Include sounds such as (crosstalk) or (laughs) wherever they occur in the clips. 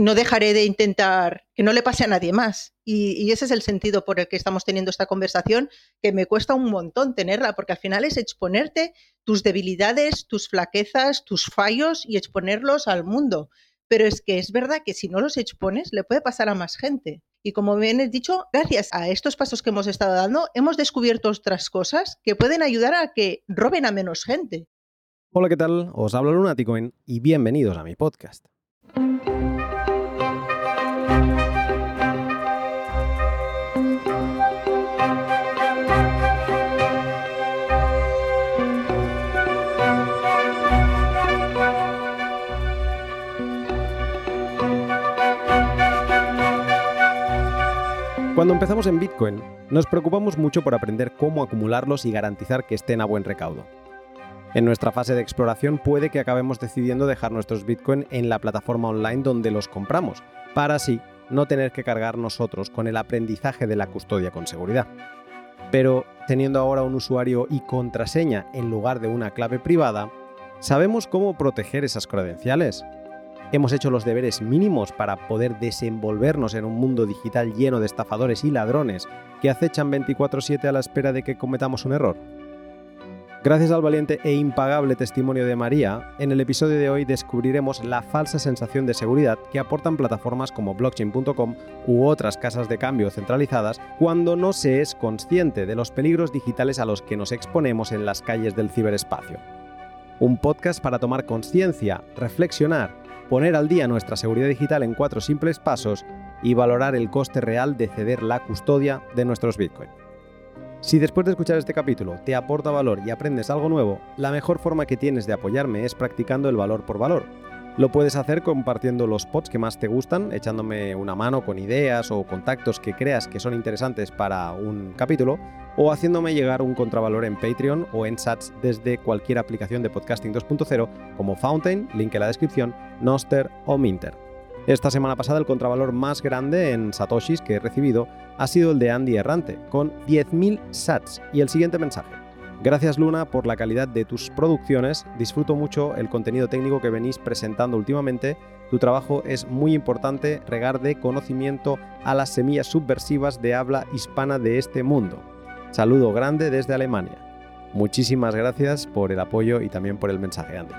no dejaré de intentar que no le pase a nadie más. Y, ese es el sentido por el que estamos teniendo esta conversación, que me cuesta un montón tenerla, porque al final es exponerte tus debilidades, tus flaquezas, tus fallos y exponerlos al mundo. Pero es que es verdad que si no los expones, le puede pasar a más gente. Y como bien he dicho, gracias a estos pasos que hemos estado dando, hemos descubierto otras cosas que pueden ayudar a que roben a menos gente. Hola, ¿qué tal? Os hablo Lunaticoin y bienvenidos a mi podcast. Cuando empezamos en Bitcoin, nos preocupamos mucho por aprender cómo acumularlos y garantizar que estén a buen recaudo. En nuestra fase de exploración puede que acabemos decidiendo dejar nuestros Bitcoin en la plataforma online donde los compramos, para así no tener que cargar nosotros con el aprendizaje de la custodia con seguridad. Pero teniendo ahora un usuario y contraseña en lugar de una clave privada, ¿sabemos cómo proteger esas credenciales? Hemos hecho los deberes mínimos para poder desenvolvernos en un mundo digital lleno de estafadores y ladrones que acechan 24/7 a la espera de que cometamos un error? Gracias al valiente e impagable testimonio de María, en el episodio de hoy descubriremos la falsa sensación de seguridad que aportan plataformas como blockchain.com u otras casas de cambio centralizadas cuando no se es consciente de los peligros digitales a los que nos exponemos en las calles del ciberespacio. Un podcast para tomar conciencia, reflexionar poner al día nuestra seguridad digital en cuatro simples pasos y valorar el coste real de ceder la custodia de nuestros Bitcoin. Si después de escuchar este capítulo te aporta valor y aprendes algo nuevo, la mejor forma que tienes de apoyarme es practicando el valor por valor lo puedes hacer compartiendo los pods que más te gustan, echándome una mano con ideas o contactos que creas que son interesantes para un capítulo, o haciéndome llegar un contravalor en Patreon o en Sats desde cualquier aplicación de podcasting 2.0 como Fountain, link en la descripción, Noster o Minter. Esta semana pasada el contravalor más grande en Satoshis que he recibido ha sido el de Andy Errante, con 10.000 Sats. Y el siguiente mensaje. Gracias Luna por la calidad de tus producciones, disfruto mucho el contenido técnico que venís presentando últimamente, tu trabajo es muy importante regar de conocimiento a las semillas subversivas de habla hispana de este mundo. Saludo grande desde Alemania. Muchísimas gracias por el apoyo y también por el mensaje, Andy.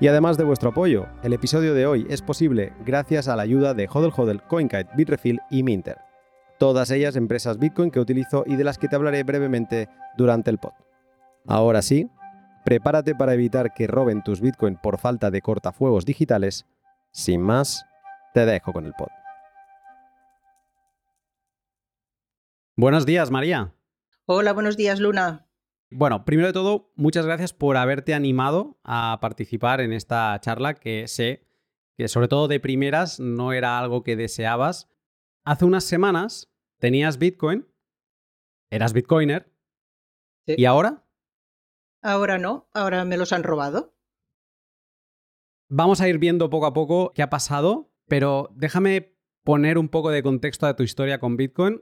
Y además de vuestro apoyo, el episodio de hoy es posible gracias a la ayuda de Hodel Hodel, CoinKite, Bitrefill y Minter. Todas ellas empresas Bitcoin que utilizo y de las que te hablaré brevemente durante el pod. Ahora sí, prepárate para evitar que roben tus Bitcoin por falta de cortafuegos digitales. Sin más, te dejo con el pod. Buenos días, María. Hola, buenos días, Luna. Bueno, primero de todo, muchas gracias por haberte animado a participar en esta charla que sé que sobre todo de primeras no era algo que deseabas. Hace unas semanas tenías Bitcoin, eras Bitcoiner, ¿y ahora? Ahora no, ahora me los han robado. Vamos a ir viendo poco a poco qué ha pasado, pero déjame poner un poco de contexto a tu historia con Bitcoin.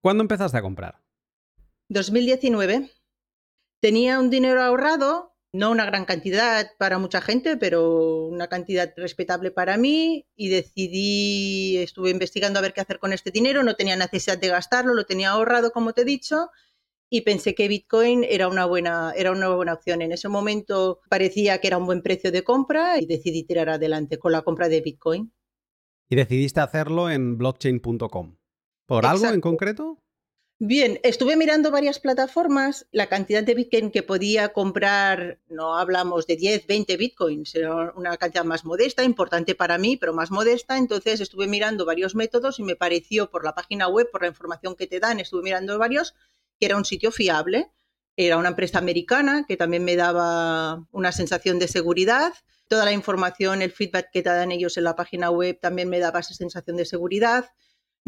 ¿Cuándo empezaste a comprar? 2019. Tenía un dinero ahorrado, no una gran cantidad para mucha gente, pero una cantidad respetable para mí y decidí, estuve investigando a ver qué hacer con este dinero, no tenía necesidad de gastarlo, lo tenía ahorrado, como te he dicho, y pensé que Bitcoin era una buena, era una buena opción. En ese momento parecía que era un buen precio de compra y decidí tirar adelante con la compra de Bitcoin. Y decidiste hacerlo en blockchain.com. ¿Por algo en concreto? Bien, estuve mirando varias plataformas, la cantidad de Bitcoin que podía comprar, no hablamos de 10, 20 Bitcoins, era una cantidad más modesta, importante para mí, pero más modesta, entonces estuve mirando varios métodos y me pareció por la página web, por la información que te dan, estuve mirando varios que era un sitio fiable. Era una empresa americana que también me daba una sensación de seguridad. Toda la información, el feedback que te dan ellos en la página web también me daba esa sensación de seguridad.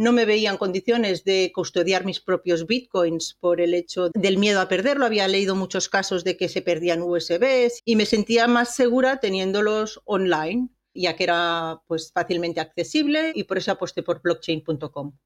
No me veía en condiciones de custodiar mis propios bitcoins por el hecho del miedo a perderlo. Había leído muchos casos de que se perdían USBs y me sentía más segura teniéndolos online, ya que era pues fácilmente accesible y por eso aposté por blockchain.com.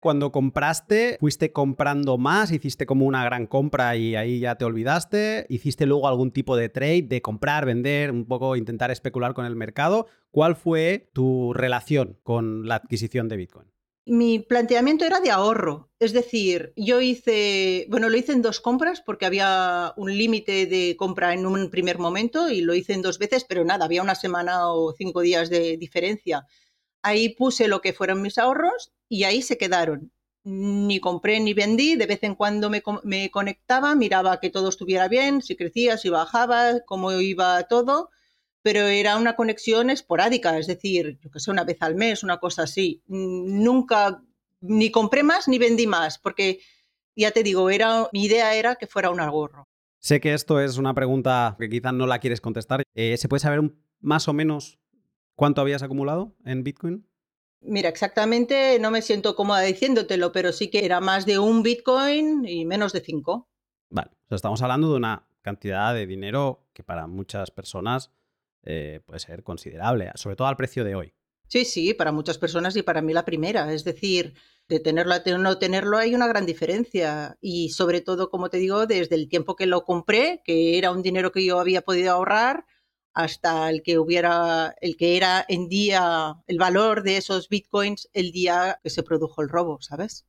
Cuando compraste, fuiste comprando más, hiciste como una gran compra y ahí ya te olvidaste, hiciste luego algún tipo de trade, de comprar, vender, un poco intentar especular con el mercado. ¿Cuál fue tu relación con la adquisición de Bitcoin? Mi planteamiento era de ahorro, es decir, yo hice, bueno, lo hice en dos compras porque había un límite de compra en un primer momento y lo hice en dos veces, pero nada, había una semana o cinco días de diferencia. Ahí puse lo que fueron mis ahorros y ahí se quedaron. Ni compré ni vendí, de vez en cuando me, conectaba, miraba que todo estuviera bien, si crecía, si bajaba, cómo iba todo pero era una conexión esporádica, es decir, yo que sé, una vez al mes, una cosa así. Nunca ni compré más ni vendí más, porque ya te digo, era, mi idea era que fuera un ahorro. Sé que esto es una pregunta que quizás no la quieres contestar. Eh, ¿Se puede saber más o menos cuánto habías acumulado en Bitcoin? Mira, exactamente no me siento cómoda diciéndotelo, pero sí que era más de un Bitcoin y menos de cinco. Vale, o sea, estamos hablando de una cantidad de dinero que para muchas personas eh, puede ser considerable, sobre todo al precio de hoy. Sí, sí, para muchas personas y para mí la primera. Es decir, de tenerlo a no tenerlo hay una gran diferencia. Y sobre todo, como te digo, desde el tiempo que lo compré, que era un dinero que yo había podido ahorrar, hasta el que hubiera, el que era en día, el valor de esos bitcoins el día que se produjo el robo, ¿sabes?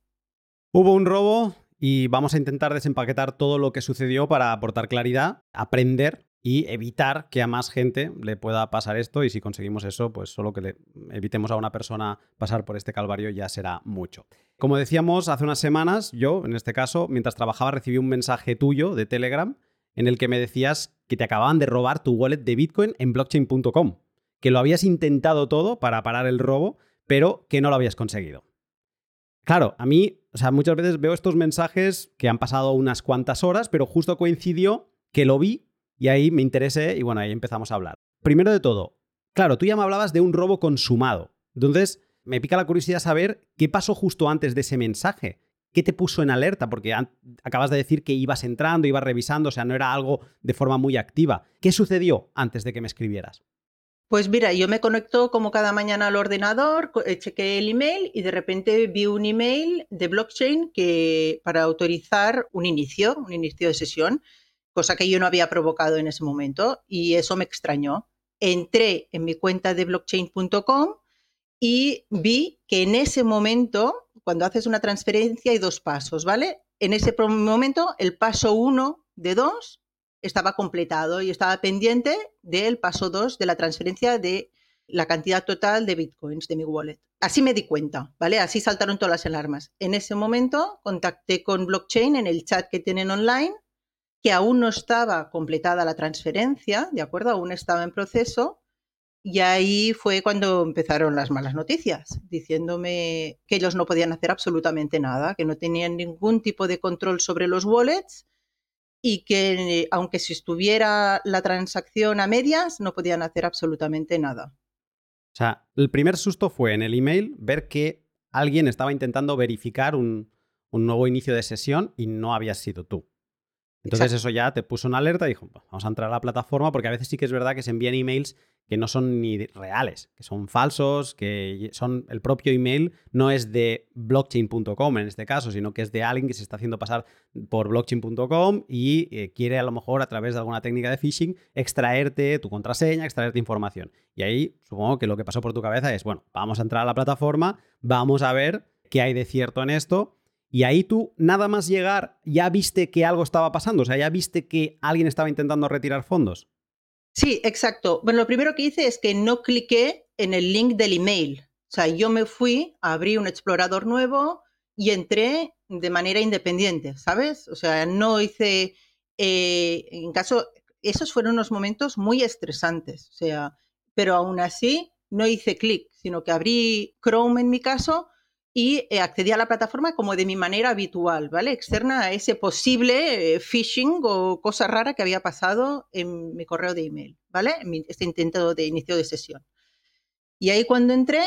Hubo un robo y vamos a intentar desempaquetar todo lo que sucedió para aportar claridad, aprender y evitar que a más gente le pueda pasar esto y si conseguimos eso, pues solo que le evitemos a una persona pasar por este calvario ya será mucho. Como decíamos hace unas semanas, yo en este caso, mientras trabajaba recibí un mensaje tuyo de Telegram en el que me decías que te acababan de robar tu wallet de Bitcoin en blockchain.com, que lo habías intentado todo para parar el robo, pero que no lo habías conseguido. Claro, a mí, o sea, muchas veces veo estos mensajes que han pasado unas cuantas horas, pero justo coincidió que lo vi y ahí me interesé y bueno, ahí empezamos a hablar. Primero de todo, claro, tú ya me hablabas de un robo consumado. Entonces, me pica la curiosidad saber qué pasó justo antes de ese mensaje. ¿Qué te puso en alerta? Porque acabas de decir que ibas entrando, ibas revisando, o sea, no era algo de forma muy activa. ¿Qué sucedió antes de que me escribieras? Pues mira, yo me conecto como cada mañana al ordenador, eh, chequé el email y de repente vi un email de blockchain que para autorizar un inicio, un inicio de sesión cosa que yo no había provocado en ese momento y eso me extrañó. Entré en mi cuenta de blockchain.com y vi que en ese momento, cuando haces una transferencia, hay dos pasos, ¿vale? En ese momento, el paso uno de dos estaba completado y estaba pendiente del paso dos de la transferencia de la cantidad total de bitcoins de mi wallet. Así me di cuenta, ¿vale? Así saltaron todas las alarmas. En ese momento contacté con blockchain en el chat que tienen online que aún no estaba completada la transferencia, ¿de acuerdo? Aún estaba en proceso. Y ahí fue cuando empezaron las malas noticias, diciéndome que ellos no podían hacer absolutamente nada, que no tenían ningún tipo de control sobre los wallets y que aunque si estuviera la transacción a medias, no podían hacer absolutamente nada. O sea, el primer susto fue en el email ver que alguien estaba intentando verificar un, un nuevo inicio de sesión y no había sido tú. Entonces eso ya te puso una alerta y dijo, vamos a entrar a la plataforma porque a veces sí que es verdad que se envían emails que no son ni reales, que son falsos, que son el propio email no es de blockchain.com en este caso, sino que es de alguien que se está haciendo pasar por blockchain.com y eh, quiere a lo mejor a través de alguna técnica de phishing extraerte tu contraseña, extraerte información. Y ahí supongo que lo que pasó por tu cabeza es, bueno, vamos a entrar a la plataforma, vamos a ver qué hay de cierto en esto y ahí tú, nada más llegar, ya viste que algo estaba pasando, o sea, ya viste que alguien estaba intentando retirar fondos. Sí, exacto. Bueno, lo primero que hice es que no cliqué en el link del email. O sea, yo me fui, abrí un explorador nuevo y entré de manera independiente, ¿sabes? O sea, no hice, eh, en caso, esos fueron unos momentos muy estresantes, o sea, pero aún así no hice clic, sino que abrí Chrome en mi caso y eh, accedí a la plataforma como de mi manera habitual, ¿vale? Externa a ese posible eh, phishing o cosa rara que había pasado en mi correo de email, ¿vale? Este intento de inicio de sesión. Y ahí cuando entré,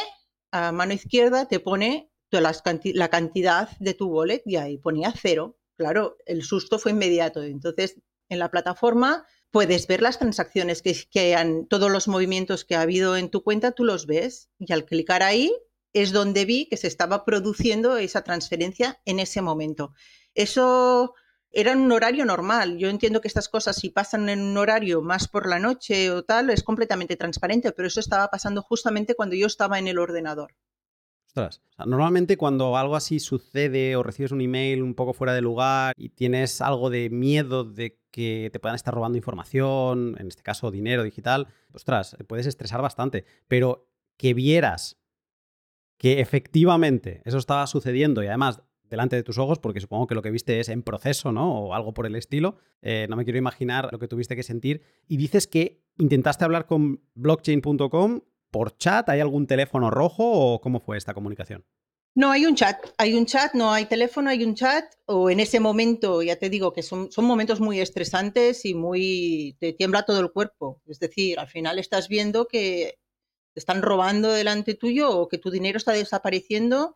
a mano izquierda te pone la cantidad de tu wallet y ahí ponía cero. Claro, el susto fue inmediato. Entonces, en la plataforma puedes ver las transacciones que, que han, todos los movimientos que ha habido en tu cuenta, tú los ves y al clicar ahí es donde vi que se estaba produciendo esa transferencia en ese momento. Eso era un horario normal. Yo entiendo que estas cosas, si pasan en un horario más por la noche o tal, es completamente transparente, pero eso estaba pasando justamente cuando yo estaba en el ordenador. Ostras, normalmente cuando algo así sucede o recibes un email un poco fuera de lugar y tienes algo de miedo de que te puedan estar robando información, en este caso dinero digital, ostras, puedes estresar bastante. Pero que vieras que efectivamente eso estaba sucediendo y además delante de tus ojos, porque supongo que lo que viste es en proceso, ¿no? O algo por el estilo. Eh, no me quiero imaginar lo que tuviste que sentir. Y dices que intentaste hablar con blockchain.com por chat. ¿Hay algún teléfono rojo o cómo fue esta comunicación? No, hay un chat, hay un chat, no hay teléfono, hay un chat, o en ese momento, ya te digo que son, son momentos muy estresantes y muy, te tiembla todo el cuerpo. Es decir, al final estás viendo que están robando delante tuyo o que tu dinero está desapareciendo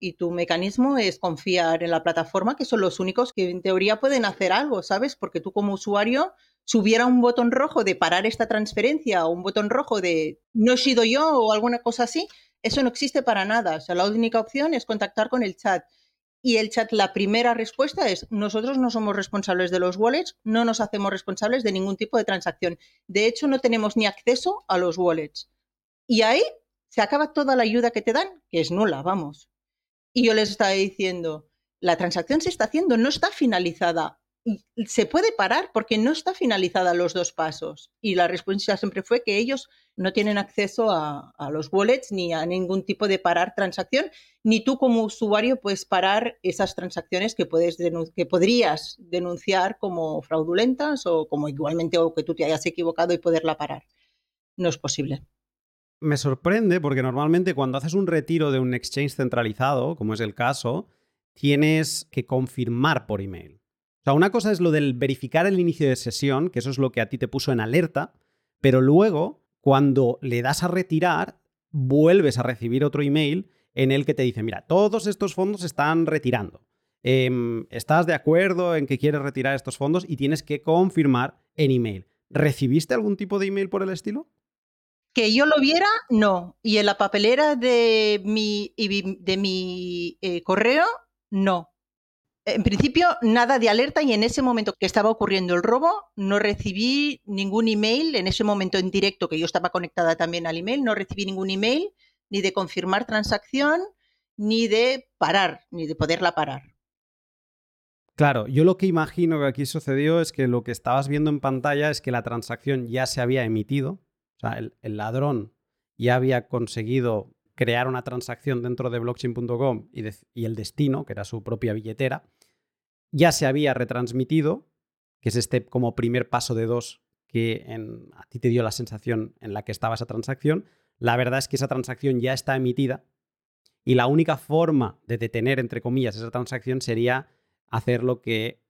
y tu mecanismo es confiar en la plataforma, que son los únicos que en teoría pueden hacer algo, ¿sabes? Porque tú como usuario, si hubiera un botón rojo de parar esta transferencia o un botón rojo de no he sido yo o alguna cosa así, eso no existe para nada. O sea, la única opción es contactar con el chat. Y el chat, la primera respuesta es, nosotros no somos responsables de los wallets, no nos hacemos responsables de ningún tipo de transacción. De hecho, no tenemos ni acceso a los wallets. Y ahí se acaba toda la ayuda que te dan, que es nula, vamos. Y yo les estaba diciendo, la transacción se está haciendo, no está finalizada. Se puede parar porque no está finalizada los dos pasos. Y la respuesta siempre fue que ellos no tienen acceso a, los wallets ni a ningún tipo de parar transacción, ni tú como usuario puedes parar esas transacciones que, puedes que podrías denunciar como fraudulentas o como igualmente o que tú te hayas equivocado y poderla parar. No es posible me sorprende porque normalmente cuando haces un retiro de un exchange centralizado, como es el caso, tienes que confirmar por email. O sea, una cosa es lo del verificar el inicio de sesión, que eso es lo que a ti te puso en alerta, pero luego, cuando le das a retirar, vuelves a recibir otro email en el que te dice, mira, todos estos fondos se están retirando. Em, ¿Estás de acuerdo en que quieres retirar estos fondos? Y tienes que confirmar en email. ¿Recibiste algún tipo de email por el estilo? Que yo lo viera, no. Y en la papelera de mi, de mi eh, correo, no. En principio, nada de alerta y en ese momento que estaba ocurriendo el robo, no recibí ningún email, en ese momento en directo, que yo estaba conectada también al email, no recibí ningún email ni de confirmar transacción, ni de parar, ni de poderla parar. Claro, yo lo que imagino que aquí sucedió es que lo que estabas viendo en pantalla es que la transacción ya se había emitido, el, ladrón ya había conseguido crear una transacción dentro de blockchain.com y, el destino, que era su propia billetera, ya se había retransmitido, que es este como primer paso de dos que a ti te dio la sensación en la que estaba esa transacción. La verdad es que esa transacción ya está emitida y la única forma de detener, entre comillas, esa transacción sería hacer lo que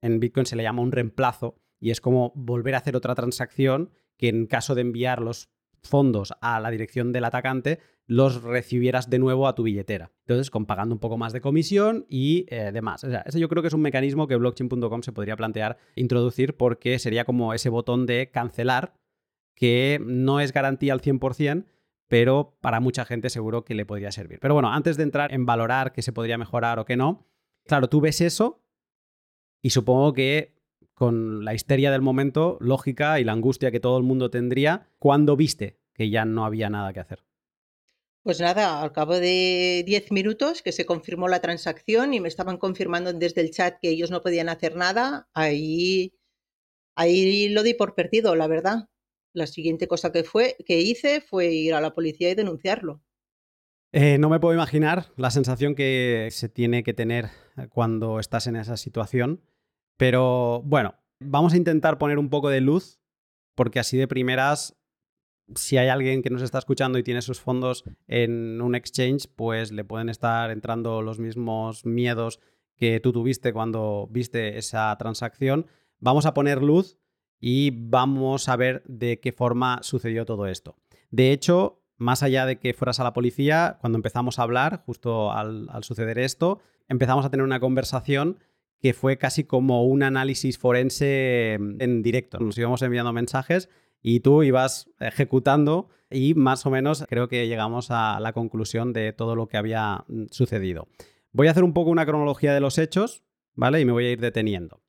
en Bitcoin se le llama un reemplazo y es como volver a hacer otra transacción que en caso de enviar los fondos a la dirección del atacante, los recibieras de nuevo a tu billetera. Entonces, con pagando un poco más de comisión y eh, demás. O sea, ese yo creo que es un mecanismo que blockchain.com se podría plantear introducir porque sería como ese botón de cancelar que no es garantía al 100%, pero para mucha gente seguro que le podría servir. Pero bueno, antes de entrar en valorar qué se podría mejorar o qué no, claro, tú ves eso y supongo que con la histeria del momento, lógica y la angustia que todo el mundo tendría cuando viste que ya no había nada que hacer. Pues nada, al cabo de 10 minutos que se confirmó la transacción y me estaban confirmando desde el chat que ellos no podían hacer nada, ahí, ahí lo di por perdido, la verdad. La siguiente cosa que, fue, que hice fue ir a la policía y denunciarlo. Eh, no me puedo imaginar la sensación que se tiene que tener cuando estás en esa situación. Pero bueno, vamos a intentar poner un poco de luz, porque así de primeras, si hay alguien que nos está escuchando y tiene sus fondos en un exchange, pues le pueden estar entrando los mismos miedos que tú tuviste cuando viste esa transacción. Vamos a poner luz y vamos a ver de qué forma sucedió todo esto. De hecho, más allá de que fueras a la policía, cuando empezamos a hablar, justo al, al suceder esto, empezamos a tener una conversación que fue casi como un análisis forense mm, en directo. Nos íbamos enviando mensajes y tú ibas ejecutando y más o menos creo que llegamos a la conclusión de todo lo que había mm, sucedido. Voy a hacer un poco una cronología de los hechos, ¿vale? Y me voy a ir deteniendo.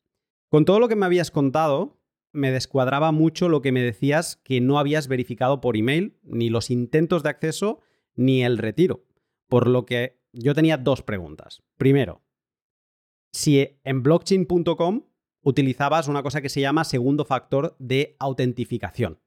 Con todo lo que me habías contado, me descuadraba mucho lo que me decías que no habías verificado por email ni los intentos de acceso ni el retiro. Por lo que yo tenía dos preguntas. Primero, si en blockchain.com utilizabas una cosa que se llama segundo factor de autentificación.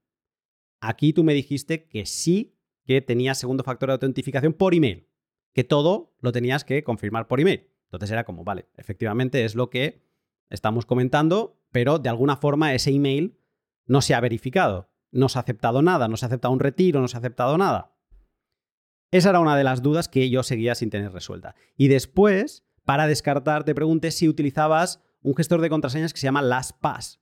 Aquí tú me dijiste que sí que tenías segundo factor de autentificación por email, que todo lo tenías que confirmar por email. Entonces era como, vale, efectivamente es lo que estamos comentando, pero de alguna forma ese email no se ha verificado, no se ha aceptado nada, no se ha aceptado un retiro, no se ha aceptado nada. Esa era una de las dudas que yo seguía sin tener resuelta. Y después, para descartar, te pregunté si utilizabas un gestor de contraseñas que se llama LastPass,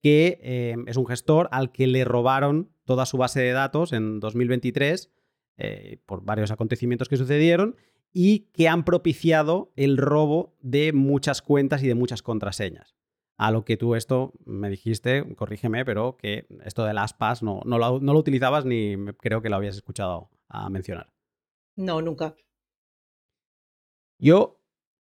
que eh, es un gestor al que le robaron toda su base de datos en 2023 eh, por varios acontecimientos que sucedieron y que han propiciado el robo de muchas cuentas y de muchas contraseñas. A lo que tú esto me dijiste, corrígeme, pero que esto de las PAS no, no, lo, no lo utilizabas ni creo que lo habías escuchado a mencionar. No, nunca. Yo,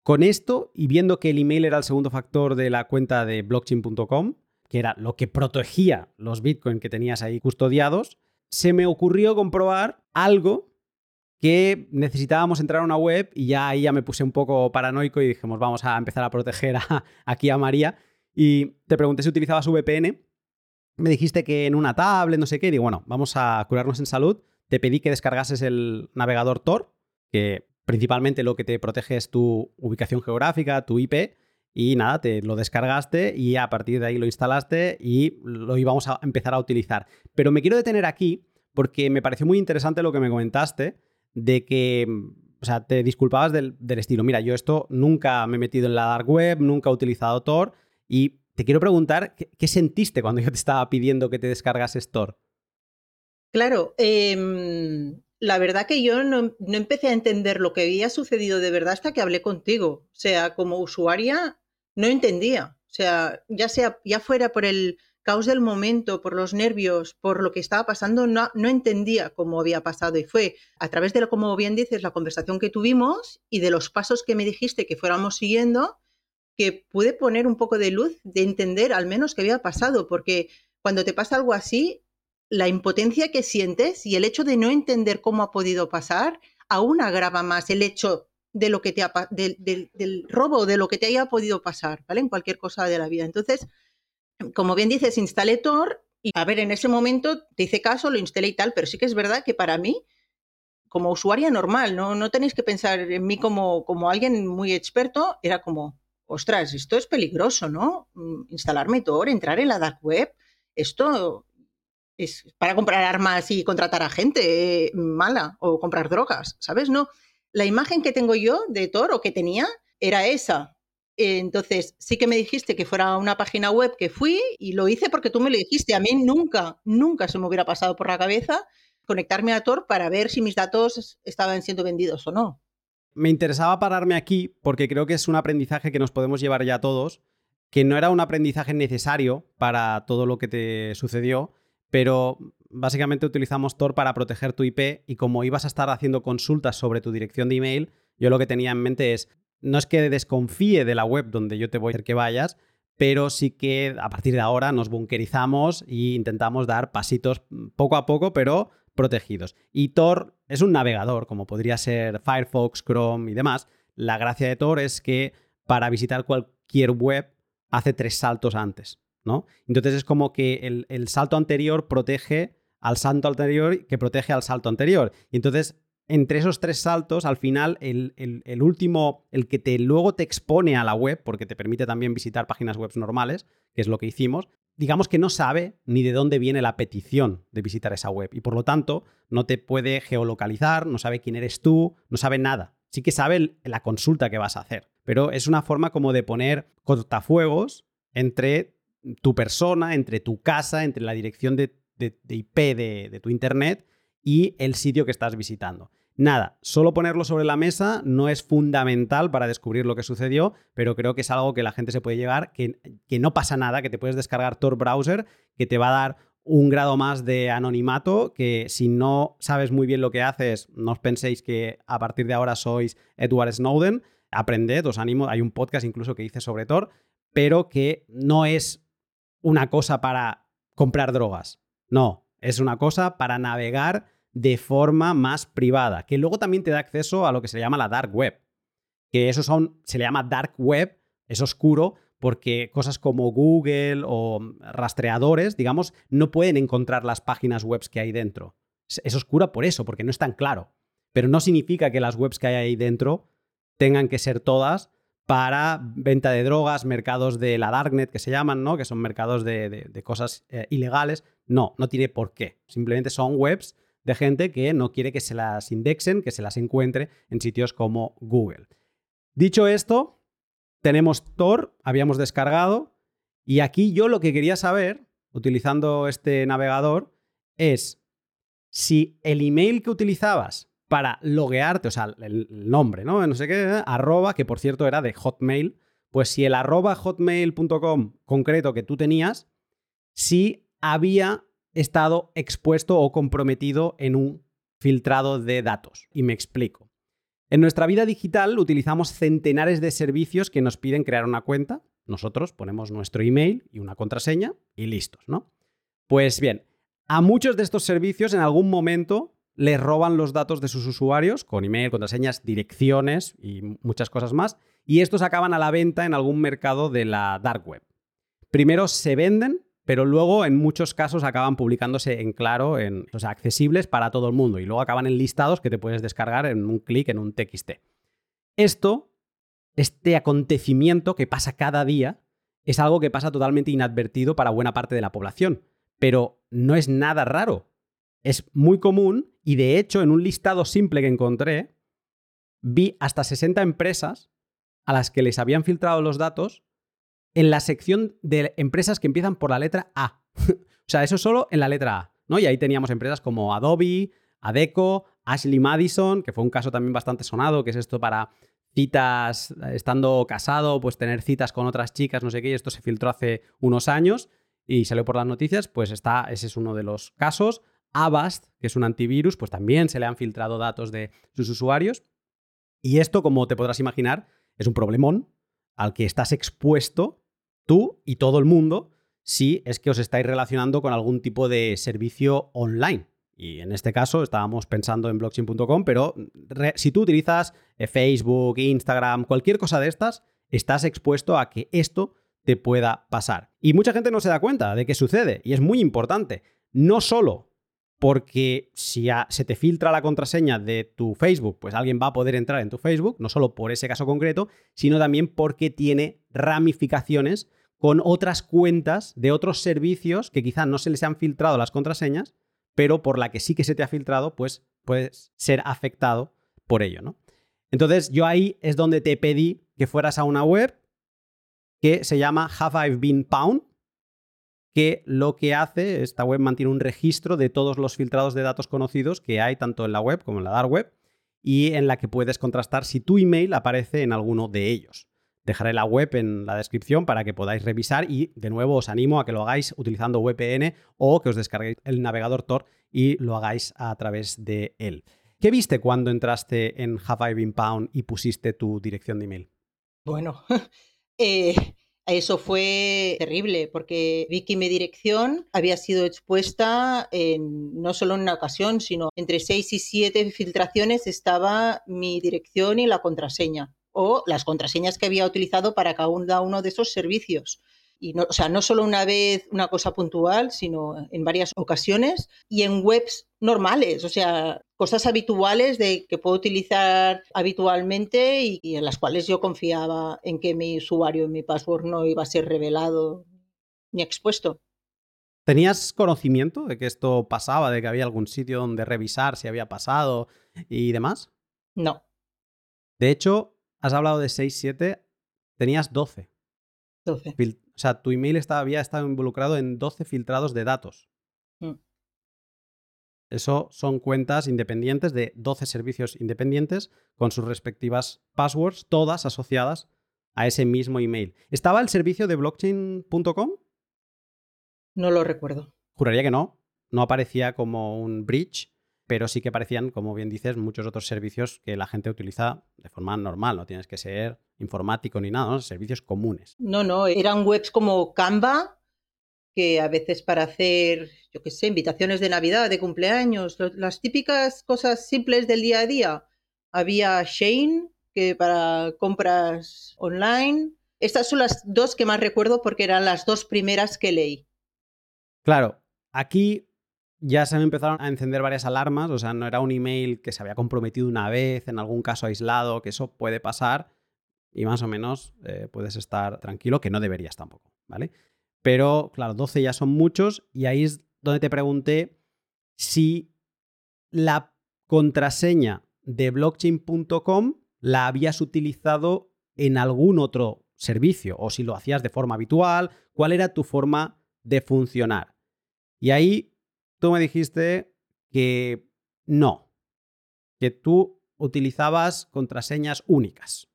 con esto y viendo que el email era el segundo factor de la cuenta de blockchain.com, que era lo que protegía los bitcoins que tenías ahí custodiados, se me ocurrió comprobar algo que necesitábamos entrar a una web y ya ahí ya me puse un poco paranoico y dijimos, vamos a empezar a proteger aquí a María. Y te pregunté si utilizabas VPN. Me dijiste que en una tablet, no sé qué. Y digo, bueno, vamos a curarnos en salud. Te pedí que descargases el navegador Tor, que principalmente lo que te protege es tu ubicación geográfica, tu IP. Y nada, te lo descargaste y a partir de ahí lo instalaste y lo íbamos a empezar a utilizar. Pero me quiero detener aquí porque me pareció muy interesante lo que me comentaste de que, o sea, te disculpabas del, estilo, mira, yo esto nunca me he metido en la dark web, nunca he utilizado Tor y te quiero preguntar, ¿qué, sentiste cuando yo te estaba pidiendo que te descargases Tor? Claro, em, la verdad que yo no, empecé a entender lo que había sucedido de verdad hasta que hablé contigo. O sea, como usuaria no entendía. O sea, ya sea, ya fuera por el caos del momento, por los nervios, por lo que estaba pasando, no, no entendía cómo había pasado. Y fue a través de, lo, como bien dices, la conversación que tuvimos y de los pasos que me dijiste que fuéramos siguiendo, que pude poner un poco de luz, de entender al menos qué había pasado, porque cuando te pasa algo así, la impotencia que sientes y el hecho de no entender cómo ha podido pasar, aún agrava más el hecho de lo que te ha, del, del robo, de lo que te haya podido pasar, ¿vale? En cualquier cosa de la vida. Entonces, como bien dices, instalé Tor y a ver, en ese momento te hice caso, lo instalé y tal, pero sí que es verdad que para mí, como usuaria normal, no, no tenéis que pensar en mí como, como alguien muy experto, era como, ostras, esto es peligroso, ¿no? Mm, instalarme Tor, entrar en la dark web, esto es para comprar armas y contratar a gente eh, mala o comprar drogas, ¿sabes? No, la imagen que tengo yo de Tor o que tenía era esa, entonces, sí que me dijiste que fuera una página web que fui y lo hice porque tú me lo dijiste. A mí nunca, nunca se me hubiera pasado por la cabeza conectarme a Tor para ver si mis datos estaban siendo vendidos o no. Me interesaba pararme aquí porque creo que es un aprendizaje que nos podemos llevar ya todos, que no era un aprendizaje necesario para todo lo que te sucedió, pero básicamente utilizamos Tor para proteger tu IP y como ibas a estar haciendo consultas sobre tu dirección de email, yo lo que tenía en mente es, no es que desconfíe de la web donde yo te voy a hacer que vayas, pero sí que a partir de ahora nos bunkerizamos e intentamos dar pasitos poco a poco, pero protegidos. Y Tor es un navegador, como podría ser Firefox, Chrome y demás. La gracia de Tor es que para visitar cualquier web hace tres saltos antes, Entonces es como que el, el salto anterior protege al salto anterior que protege al salto anterior. Y entonces entre esos tres saltos, al final, el, último, el que te luego te expone a la web, porque te permite también visitar páginas web normales, que es lo que hicimos, digamos que no sabe ni de dónde viene la petición de visitar esa web y por lo tanto no te puede geolocalizar, no sabe quién eres tú, no sabe nada. Sí que sabe la consulta que vas a hacer, pero es una forma como de poner cortafuegos entre tu persona, entre tu casa, entre la dirección de, IP de tu internet y el sitio que estás visitando. Nada, solo ponerlo sobre la mesa no es fundamental para descubrir lo que sucedió, pero creo que es algo que la gente se puede llevar, que, que no pasa nada, que te puedes descargar Tor Browser, que te va a dar un grado más de anonimato que si no sabes muy bien lo que haces, no os penséis que a partir de ahora sois Edward Snowden. Aprended, os animo. Hay un podcast incluso que hice sobre Tor, pero que no es una cosa para comprar drogas. No, es una cosa para navegar de forma más privada, que luego también te da acceso a lo que se llama la dark web. Que eso son, se le llama dark web, es oscuro, porque cosas como Google o rastreadores, digamos, no pueden encontrar las páginas web que hay dentro. Es oscura por eso, porque no es tan claro. Pero no significa que las webs que hay ahí dentro tengan que ser todas para venta de drogas, mercados de la darknet que se llaman, ¿no? Que son mercados de, cosas eh, ilegales. No, no tiene por qué. Simplemente son webs de gente que no quiere que se las indexen, que se las encuentre en sitios como Google. Dicho esto, tenemos Tor, habíamos descargado, y aquí yo lo que quería saber, utilizando este navegador, es si el email que utilizabas para loguearte, o sea, el nombre, ¿no? No sé qué, arroba, que por cierto era de Hotmail, pues si el arroba hotmail.com concreto que tú tenías, si había estado expuesto o comprometido en un filtrado de datos. Y me explico. En nuestra vida digital utilizamos centenares de servicios que nos piden crear una cuenta. Nosotros ponemos nuestro email y una contraseña y listos, ¿no? Pues bien, a muchos de estos servicios en algún momento les roban los datos de sus usuarios con email, contraseñas, direcciones y muchas cosas más, y estos acaban a la venta en algún mercado de la dark web. Primero se venden, pero luego en muchos casos acaban publicándose en claro, en, o sea, accesibles para todo el mundo, y luego acaban en listados que te puedes descargar en un clic en un TXT. Esto, este acontecimiento que pasa cada día, es algo que pasa totalmente inadvertido para buena parte de la población, pero no es nada raro es muy común y de hecho en un listado simple que encontré vi hasta 60 empresas a las que les habían filtrado los datos en la sección de empresas que empiezan por la letra A. (laughs) o sea, eso solo en la letra A, ¿no? Y ahí teníamos empresas como Adobe, Adeco, Ashley Madison, que fue un caso también bastante sonado, que es esto para citas, estando casado, pues tener citas con otras chicas, no sé qué, y esto se filtró hace unos años y salió por las noticias, pues está, ese es uno de los casos. Avast, que es un antivirus, pues también se le han filtrado datos de sus usuarios. Y esto, como te podrás imaginar, es un problemón al que estás expuesto tú y todo el mundo si es que os estáis relacionando con algún tipo de servicio online. Y en este caso estábamos pensando en blockchain.com, pero si tú utilizas eh, Facebook, Instagram, cualquier cosa de estas, estás expuesto a que esto te pueda pasar. Y mucha gente no se da cuenta de que sucede, y es muy importante. No solo porque si se te filtra la contraseña de tu Facebook, pues alguien va a poder entrar en tu Facebook, no solo por ese caso concreto, sino también porque tiene ramificaciones con otras cuentas de otros servicios que quizá no se les han filtrado las contraseñas, pero por la que sí que se te ha filtrado, pues puedes ser afectado por ello, ¿no? Entonces yo ahí es donde te pedí que fueras a una web que se llama Have I Been Pound, que lo que hace, esta web mantiene un registro de todos los filtrados de datos conocidos que hay tanto en la web como en la dark web y en la que puedes contrastar si tu email aparece en alguno de ellos. Dejaré la web en la descripción para que podáis revisar y de nuevo os animo a que lo hagáis utilizando VPN o que os descarguéis el navegador Tor y lo hagáis a través de él. ¿Qué viste cuando entraste en Have I Been Pound y pusiste tu dirección de email? Bueno, (laughs) eh, eso fue terrible porque vi que mi dirección había sido expuesta en, no solo en una ocasión, sino entre seis y siete filtraciones estaba mi dirección y la contraseña o las contraseñas que había utilizado para cada uno de esos servicios y no, o sea, no solo una vez una cosa puntual, sino en varias ocasiones y en webs normales, o sea, cosas habituales de que puedo utilizar habitualmente y, en las cuales yo confiaba en que mi usuario y mi password no iba a ser revelado ni expuesto. ¿Tenías conocimiento de que esto pasaba, de que había algún sitio donde revisar si había pasado y demás? No. De hecho, has hablado de 6-7, tenías 12. 12. O sea, tu email estaba, había estado involucrado en 12 filtrados de datos. Mm. Eso son cuentas independientes de 12 servicios independientes con sus respectivas passwords, todas asociadas a ese mismo email. ¿Estaba el servicio de blockchain.com? No lo recuerdo. Juraría que no. No aparecía como un bridge, pero sí que aparecían, como bien dices, muchos otros servicios que la gente utiliza de forma normal. No tienes que ser informático ni nada, ¿no? servicios comunes. No, no, eran webs como Canva, que a veces para hacer, yo qué sé, invitaciones de Navidad, de cumpleaños, las típicas cosas simples del día a día. Había Shane, que para compras online. Estas son las dos que más recuerdo porque eran las dos primeras que leí. Claro, aquí ya se me empezaron a encender varias alarmas, o sea, no era un email que se había comprometido una vez, en algún caso aislado, que eso puede pasar y más o menos eh, puedes estar tranquilo, que no deberías tampoco, ¿vale? Pero claro, 12 ya son muchos y ahí es donde te pregunté si la contraseña de blockchain.com la habías utilizado en algún otro servicio o si lo hacías de forma habitual, cuál era tu forma de funcionar. Y ahí tú me dijiste que no, que tú utilizabas contraseñas únicas.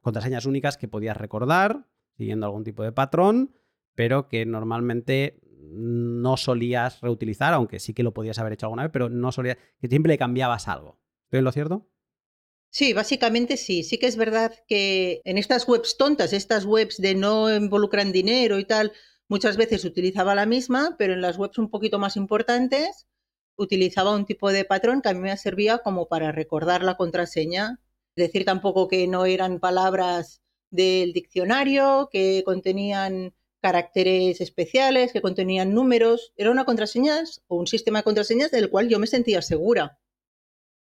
Contraseñas únicas que podías recordar siguiendo algún tipo de patrón, pero que normalmente no solías reutilizar, aunque sí que lo podías haber hecho alguna vez, pero no solías, que siempre le cambiabas algo. ¿Estoy lo cierto? Sí, básicamente sí. Sí que es verdad que en estas webs tontas, estas webs de no involucran dinero y tal, muchas veces utilizaba la misma, pero en las webs un poquito más importantes utilizaba un tipo de patrón que a mí me servía como para recordar la contraseña. Decir tampoco que no eran palabras del diccionario, que contenían caracteres especiales, que contenían números. Era una contraseña o un sistema de contraseñas del cual yo me sentía segura.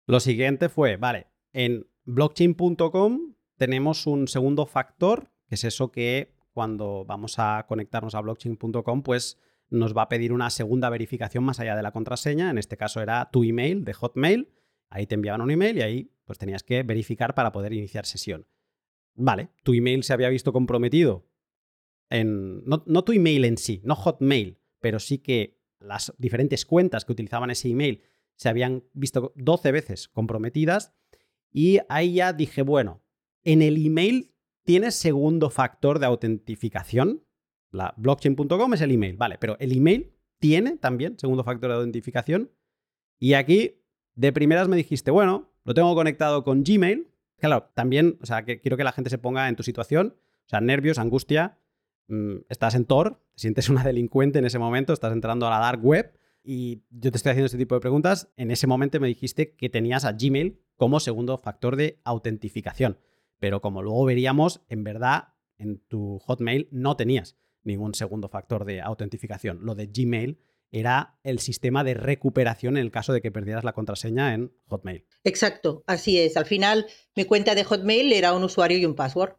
Lo siguiente fue, vale, en blockchain.com tenemos un segundo factor, que es eso que cuando vamos a conectarnos a blockchain.com, pues nos va a pedir una segunda verificación más allá de la contraseña. En este caso era tu email de Hotmail. Ahí te enviaban un email y ahí pues tenías que verificar para poder iniciar sesión. Vale, tu email se había visto comprometido en. No, no tu email en sí, no Hotmail, pero sí que las diferentes cuentas que utilizaban ese email se habían visto 12 veces comprometidas. Y ahí ya dije, bueno, en el email tienes segundo factor de autentificación. La blockchain.com es el email, vale, pero el email tiene también segundo factor de autentificación. Y aquí de primeras me dijiste, bueno, lo tengo conectado con Gmail. Claro, también, o sea, que quiero que la gente se ponga en tu situación, o sea, nervios, angustia. Mm, estás en Tor, te sientes una delincuente en ese momento, estás entrando a la dark web y yo te estoy haciendo este tipo de preguntas. En ese momento me dijiste que tenías a Gmail como segundo factor de autentificación. Pero como luego veríamos, en verdad en tu Hotmail no tenías ningún segundo factor de autentificación. Lo de Gmail era el sistema de recuperación en el caso de que perdieras la contraseña en Hotmail. Exacto, así es. Al final, mi cuenta de Hotmail era un usuario y un password.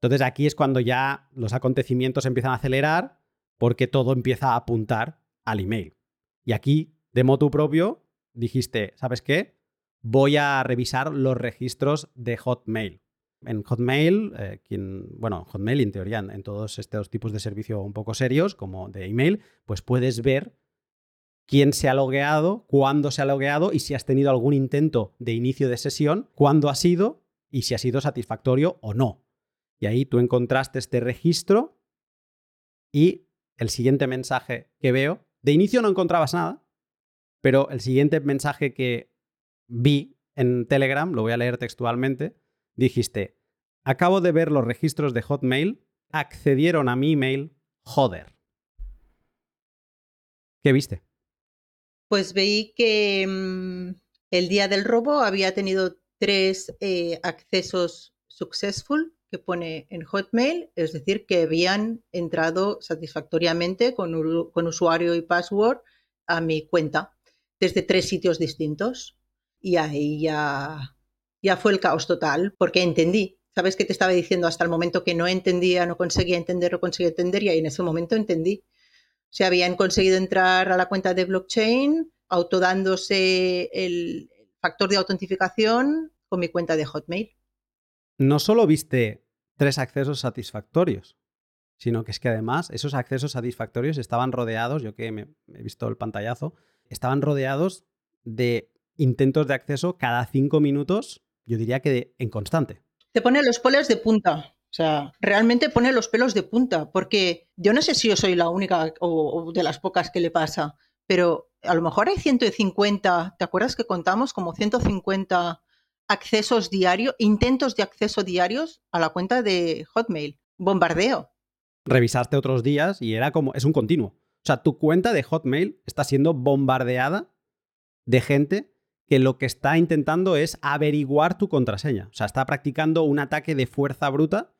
Entonces aquí es cuando ya los acontecimientos empiezan a acelerar porque todo empieza a apuntar al email. Y aquí, de motu propio, dijiste, ¿sabes qué? voy a revisar los registros de Hotmail. En Hotmail, eh, bueno, Hotmail en teoría en, todos estos tipos de servicio un poco serios, como de email, pues puedes ver quién se ha logueado, cuándo se ha logueado y si has tenido algún intento de inicio de sesión, cuándo ha sido y si ha sido satisfactorio o no. Y ahí tú encontraste este registro y el siguiente mensaje que veo, de inicio no encontrabas nada, pero el siguiente mensaje que vi en Telegram, lo voy a leer textualmente, dijiste, acabo de ver los registros de Hotmail, accedieron a mi email, joder. ¿Qué viste? Pues veí que mm, el día del robo había tenido tres eh, accesos successful que pone en Hotmail, es decir, que habían entrado satisfactoriamente con, con usuario y password a mi cuenta desde tres sitios distintos y ahí ya, ya fue el caos total, porque entendí. ¿Sabes qué te estaba diciendo hasta el momento que no entendía, no conseguía entender, no conseguía entender? Y ahí en ese momento entendí. Se habían conseguido entrar a la cuenta de blockchain, autodándose el factor de autentificación con mi cuenta de Hotmail. No solo viste tres accesos satisfactorios, sino que es que además esos accesos satisfactorios estaban rodeados, yo que me, he visto el pantallazo, estaban rodeados de intentos de acceso cada cinco minutos, yo diría que en constante. Te pone los poles de punta. O sea, realmente pone los pelos de punta, porque yo no sé si yo soy la única o, de las pocas que le pasa, pero a lo mejor hay 150, ¿te acuerdas que contamos como 150 accesos diarios, intentos de acceso diarios a la cuenta de Hotmail? Bombardeo. Revisaste otros días y era como, es un continuo. O sea, tu cuenta de Hotmail está siendo bombardeada de gente que lo que está intentando es averiguar tu contraseña. O sea, está practicando un ataque de fuerza bruta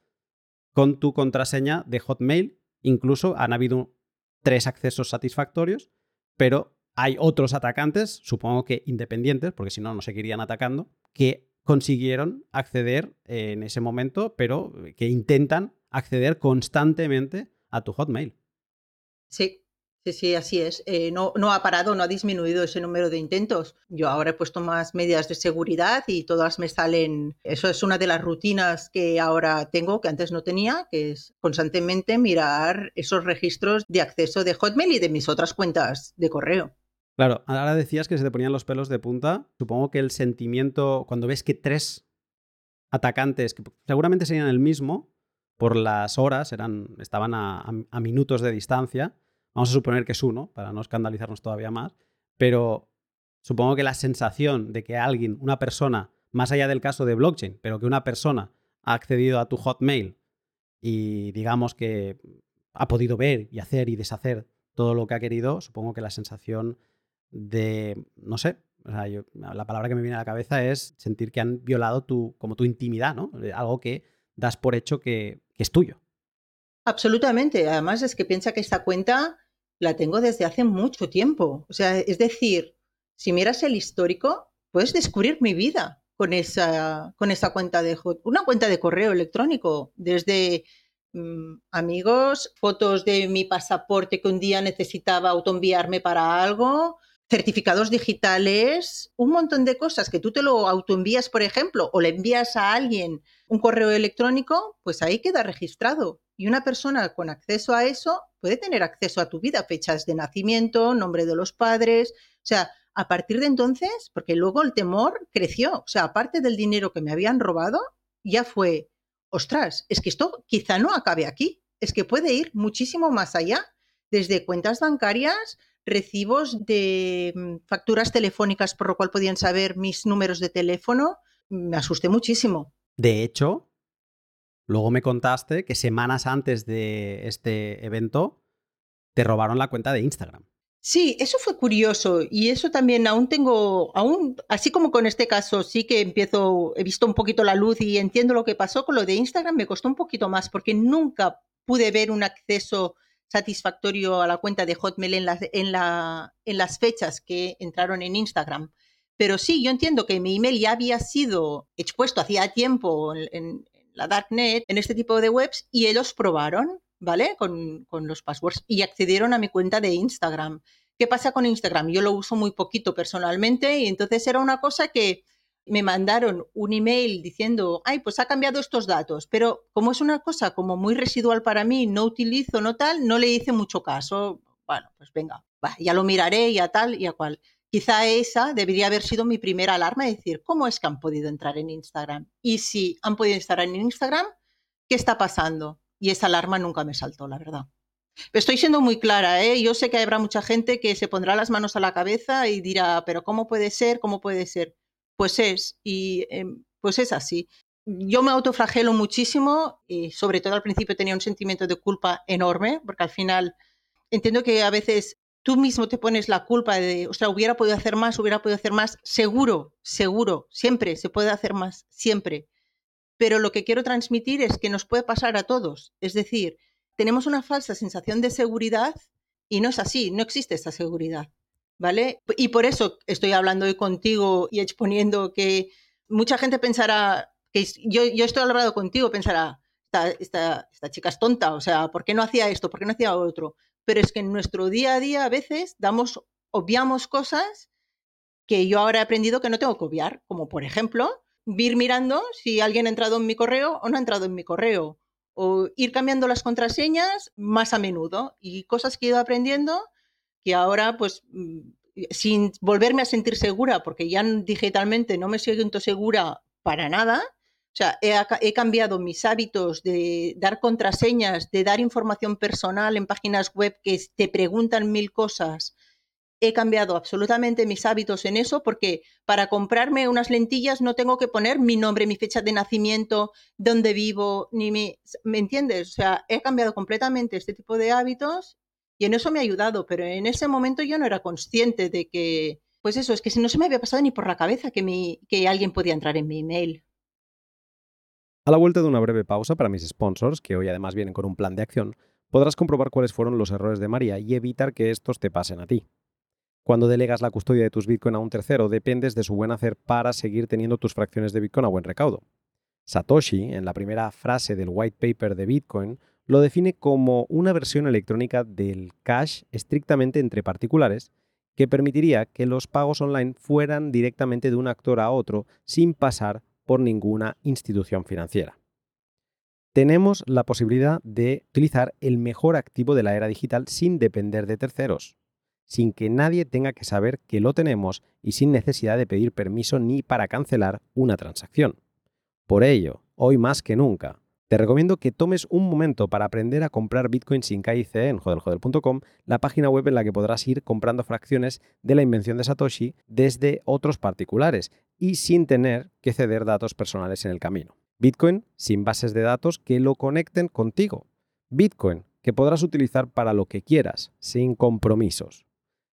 con tu contraseña de Hotmail. Incluso han habido tres accesos satisfactorios, pero hay otros atacantes, supongo que independientes, porque si no, no seguirían atacando, que consiguieron acceder en ese momento, pero que intentan acceder constantemente a tu Hotmail. Sí, Sí, sí, así es. Eh, no, no ha parado, no ha disminuido ese número de intentos. Yo ahora he puesto más medidas de seguridad y todas me salen. Eso es una de las rutinas que ahora tengo, que antes no tenía, que es constantemente mirar esos registros de acceso de Hotmail y de mis otras cuentas de correo. Claro, ahora decías que se te ponían los pelos de punta. Supongo que el sentimiento, cuando ves que tres atacantes, que seguramente serían el mismo, por las horas, eran, estaban a minutos de distancia Vamos a suponer que es uno, para no escandalizarnos todavía más, pero supongo que la sensación de que alguien, una persona, más allá del caso de blockchain, pero que una persona ha accedido a tu Hotmail y digamos que ha podido ver y hacer y deshacer todo lo que ha querido, supongo que la sensación de, no sé, la palabra que me viene a la cabeza es sentir que han violado tu, como tu intimidad, ¿no? Algo que das por hecho que, que es tuyo. Absolutamente. Además es que piensa que esta cuenta la tengo desde hace mucho tiempo. O sea, es decir, si miras el histórico, puedes descubrir mi vida con esa, con esa cuenta de una cuenta de correo electrónico, desde mm, amigos, fotos de mi pasaporte que un día necesitaba autoenviarme para algo, certificados digitales, un montón de cosas que tú te lo autoenvías, por ejemplo, o le envías a alguien un correo electrónico, pues ahí queda registrado. Y una persona con acceso a eso puede tener acceso a tu vida, fechas de nacimiento, nombre de los padres. O sea, a partir de entonces, porque luego el temor creció. O sea, aparte del dinero que me habían robado, ya fue, ostras, es que esto quizá no acabe aquí. Es que puede ir muchísimo más allá, desde cuentas bancarias, recibos de mm, facturas telefónicas por lo cual podían saber mis números de teléfono. Me asusté muchísimo. De hecho, Luego me contaste que semanas antes de este evento te robaron la cuenta de Instagram. Sí, eso fue curioso y eso también aún tengo, aún, así como con este caso, sí que empiezo, he visto un poquito la luz y entiendo lo que pasó con lo de Instagram, me costó un poquito más porque nunca pude ver un acceso satisfactorio a la cuenta de Hotmail en, en, la, en las fechas que entraron en Instagram. Pero sí, yo entiendo que mi email ya había sido expuesto hacía tiempo en, la Darknet, en este tipo de webs, y ellos probaron, ¿vale? Con, los passwords y accedieron a mi cuenta de Instagram. ¿Qué pasa con Instagram? Yo lo uso muy poquito personalmente y entonces era una cosa que me mandaron un email diciendo, ay, pues ha cambiado estos datos, pero como es una cosa como muy residual para mí, no utilizo, no tal, no le hice mucho caso. Bueno, pues venga, ya lo miraré y a tal y a cual. Quizá esa debería haber sido mi primera alarma, de decir, ¿cómo es que han podido entrar en Instagram? Y si han podido entrar en Instagram, ¿qué está pasando? Y esa alarma nunca me saltó, la verdad. Estoy siendo muy clara, ¿eh? Yo sé que habrá mucha gente que se pondrá las manos a la cabeza y dirá, pero ¿cómo puede ser? ¿Cómo puede ser? Pues es, y em, pues es así. Yo me autoflagelo muchísimo y sobre todo al principio tenía un sentimiento de culpa enorme, porque al final entiendo que a veces tú mismo te pones la culpa de, o sea, hubiera podido hacer más, hubiera podido hacer más, seguro, seguro, siempre se puede hacer más, siempre. Pero lo que quiero transmitir es que nos puede pasar a todos. Es decir, tenemos una falsa sensación de seguridad y no es así, no existe esa seguridad. ¿Vale? Y por eso estoy hablando hoy contigo y exponiendo que mucha gente pensará, que yo, yo estoy hablando contigo, pensará, esta, esta, esta chica es tonta, o sea, ¿por qué no hacía esto? ¿Por qué no hacía otro? pero es que en nuestro día a día a veces damos, obviamos cosas que yo ahora he aprendido que no tengo que obviar, como por ejemplo, ir mirando si alguien ha entrado en mi correo o no ha entrado en mi correo, o ir cambiando las contraseñas más a menudo y cosas que he ido aprendiendo que ahora pues mm, sin volverme a sentir segura, porque ya digitalmente no me siento segura para nada, O sea, he, cambiado mis hábitos de dar contraseñas, de dar información personal en páginas web que te preguntan mil cosas. He cambiado absolutamente mis hábitos en eso porque para comprarme unas lentillas no tengo que poner mi nombre, mi fecha de nacimiento, dónde vivo, ni mi... ¿Me entiendes? O sea, he cambiado completamente este tipo de hábitos y en eso me ha ayudado, pero en ese momento yo no era consciente de que, pues eso, es que no se me había pasado ni por la cabeza que, mi, que alguien podía entrar en mi email. A la vuelta de una breve pausa para mis sponsors, que hoy además vienen con un plan de acción, podrás comprobar cuáles fueron los errores de María y evitar que estos te pasen a ti. Cuando delegas la custodia de tus Bitcoin a un tercero, dependes de su buen hacer para seguir teniendo tus fracciones de Bitcoin a buen recaudo. Satoshi, en la primera frase del white paper de Bitcoin, lo define como una versión electrónica del cash estrictamente entre particulares que permitiría que los pagos online fueran directamente de un actor a otro sin pasar por ninguna institución financiera. Tenemos la posibilidad de utilizar el mejor activo de la era digital sin depender de terceros, sin que nadie tenga que saber que lo tenemos y sin necesidad de pedir permiso ni para cancelar una transacción. Por ello, hoy más que nunca, te recomiendo que tomes un momento para aprender a comprar Bitcoin sin KIC en jodelhodel.com, la página web en la que podrás ir comprando fracciones de la invención de Satoshi desde otros particulares y sin tener que ceder datos personales en el camino. Bitcoin sin bases de datos que lo conecten contigo. Bitcoin que podrás utilizar para lo que quieras, sin compromisos.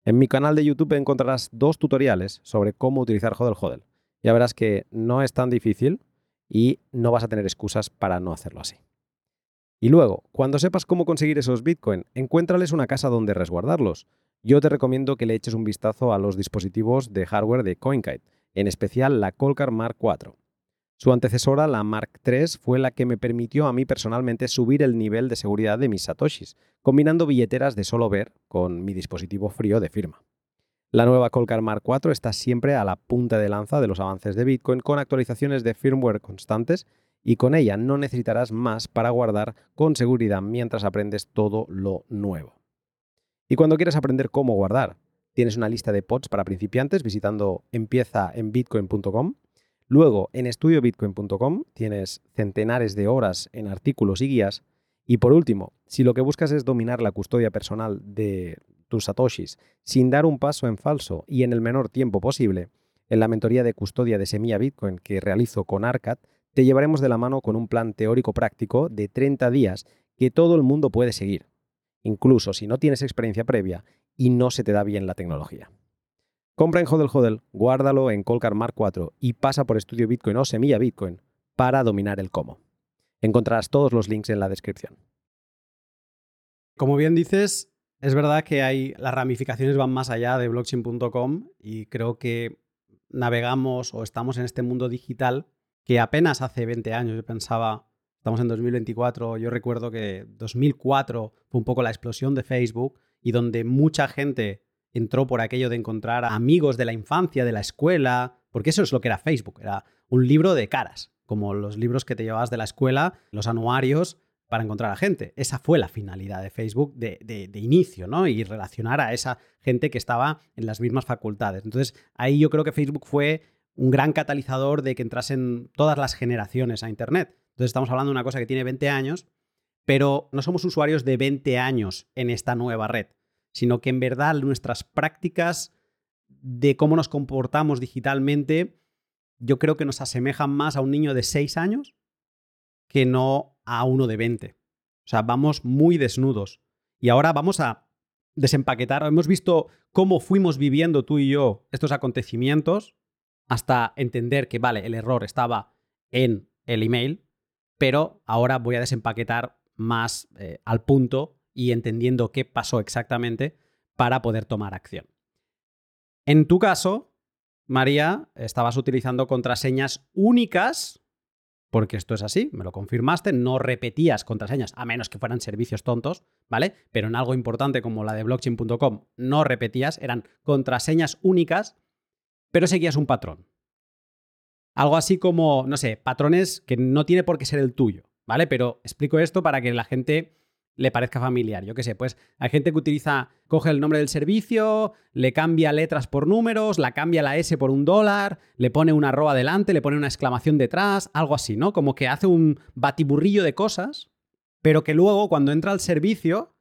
En mi canal de YouTube encontrarás dos tutoriales sobre cómo utilizar Hodel. Ya verás que no es tan difícil y no vas a tener excusas para no hacerlo así. Y luego, cuando sepas cómo conseguir esos Bitcoin, encuéntrales una casa donde resguardarlos. Yo te recomiendo que le eches un vistazo a los dispositivos de hardware de CoinKite, en especial la Colcar Mark IV. Su antecesora, la Mark III, fue la que me permitió a mí personalmente subir el nivel de seguridad de mis satoshis, combinando billeteras de solo ver con mi dispositivo frío de firma. La nueva Colcar Mark IV está siempre a la punta de lanza de los avances de Bitcoin con actualizaciones de firmware constantes y con ella no necesitarás más para guardar con seguridad mientras aprendes todo lo nuevo. Y cuando quieres aprender cómo guardar, tienes una lista de pods para principiantes visitando empieza en bitcoin.com. Luego en estudiobitcoin.com tienes centenares de horas en artículos y guías. Y por último, si lo que buscas es dominar la custodia personal de tus satoshis sin dar un paso en falso y en el menor tiempo posible, en la mentoría de custodia de semilla Bitcoin que realizo con Arcat, te llevaremos de la mano con un plan teórico práctico de 30 días que todo el mundo puede seguir, incluso si no tienes experiencia previa y no se te da bien la tecnología. Compra en Hodel Hodel, guárdalo en Colcar Mark 4 y pasa por Estudio Bitcoin o Semilla Bitcoin para dominar el cómo. Encontrarás todos los links en la descripción. Como bien dices, es verdad que hay, las ramificaciones van más allá de blockchain.com y creo que navegamos o estamos en este mundo digital que apenas hace 20 años. Yo pensaba, estamos en 2024, yo recuerdo que 2004 fue un poco la explosión de Facebook y donde mucha gente entró por aquello de encontrar amigos de la infancia, de la escuela, porque eso es lo que era Facebook, era un libro de caras, como los libros que te llevabas de la escuela, los anuarios, para encontrar a gente. Esa fue la finalidad de Facebook de, inicio, ¿no? Y relacionar a esa gente que estaba en las mismas facultades. Entonces, ahí yo creo que Facebook fue un gran catalizador de que entrasen todas las generaciones a Internet. Entonces, estamos hablando de una cosa que tiene 20 años, pero no somos usuarios de 20 años en esta nueva red, sino que en verdad nuestras prácticas de cómo nos comportamos digitalmente, yo creo que nos asemejan más a un niño de 6 años que no a uno de 20. O sea, vamos muy desnudos. Y ahora vamos a desempaquetar. Hemos visto cómo fuimos viviendo tú y yo estos acontecimientos hasta entender que, vale, el error estaba en el email, pero ahora voy a desempaquetar más eh, al punto y entendiendo qué pasó exactamente para poder tomar acción. En tu caso, María, estabas utilizando contraseñas únicas porque esto es así, me lo confirmaste, no repetías contraseñas, a menos que fueran servicios tontos, ¿vale? Pero en algo importante como la de blockchain.com, no repetías, eran contraseñas únicas, pero seguías un patrón. Algo así como, no sé, patrones que no tiene por qué ser el tuyo, ¿vale? Pero explico esto para que la gente le parezca familiar. Yo qué sé, pues hay gente que utiliza, coge el nombre del servicio, le cambia letras por números, la cambia la S por un dólar, le pone una arroba delante, le pone una exclamación detrás, algo así, ¿no? Como que hace un batiburrillo de cosas, pero que luego cuando entra al servicio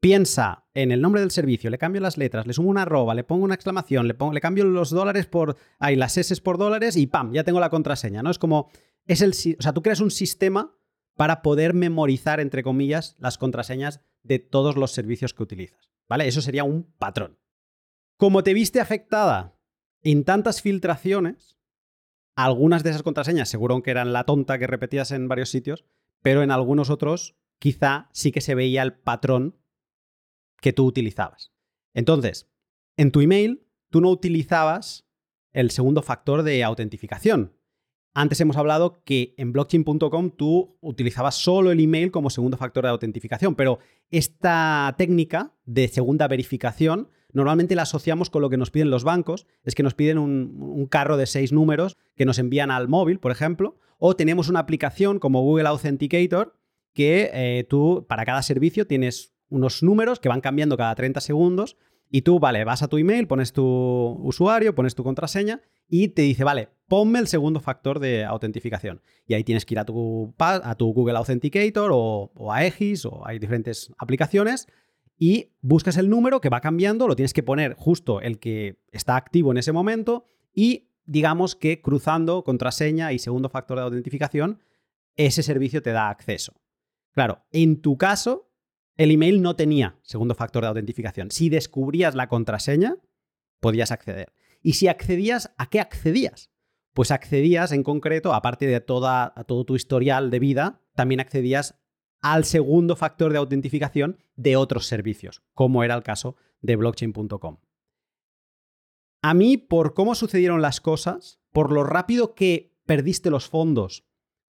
piensa en el nombre del servicio, le cambio las letras, le sumo una arroba, le pongo una exclamación, le, pongo, le cambio los dólares por, ahí las S por dólares y ¡pam! Ya tengo la contraseña, ¿no? Es como, es el, o sea, tú creas un sistema para poder memorizar, entre comillas, las contraseñas de todos los servicios que utilizas. ¿Vale? Eso sería un patrón. Como te viste afectada en tantas filtraciones, algunas de esas contraseñas seguro que eran la tonta que repetías en varios sitios, pero en algunos otros quizá sí que se veía el patrón que tú utilizabas. Entonces, en tu email, tú no utilizabas el segundo factor de autentificación, antes hemos hablado que en blockchain.com tú utilizabas solo el email como segundo factor de autentificación, pero esta técnica de segunda verificación normalmente la asociamos con lo que nos piden los bancos, es que nos piden un, carro de seis números que nos envían al móvil, por ejemplo, o tenemos una aplicación como Google Authenticator que eh, tú para cada servicio tienes unos números que van cambiando cada 30 segundos y tú, vale, vas a tu email, pones tu usuario, pones tu contraseña y te dice, vale, ponme el segundo factor de autentificación. Y ahí tienes que ir a tu, Google Authenticator o, a Egis o hay diferentes aplicaciones y buscas el número que va cambiando, lo tienes que poner justo el que está activo en ese momento y digamos que cruzando contraseña y segundo factor de autentificación, ese servicio te da acceso. Claro, en tu caso, el email no tenía segundo factor de autentificación. Si descubrías la contraseña, podías acceder. Y si accedías, ¿a qué accedías? Pues accedías en concreto, aparte de toda, todo tu historial de vida, también accedías al segundo factor de autentificación de otros servicios, como era el caso de blockchain.com. A mí, por cómo sucedieron las cosas, por lo rápido que perdiste los fondos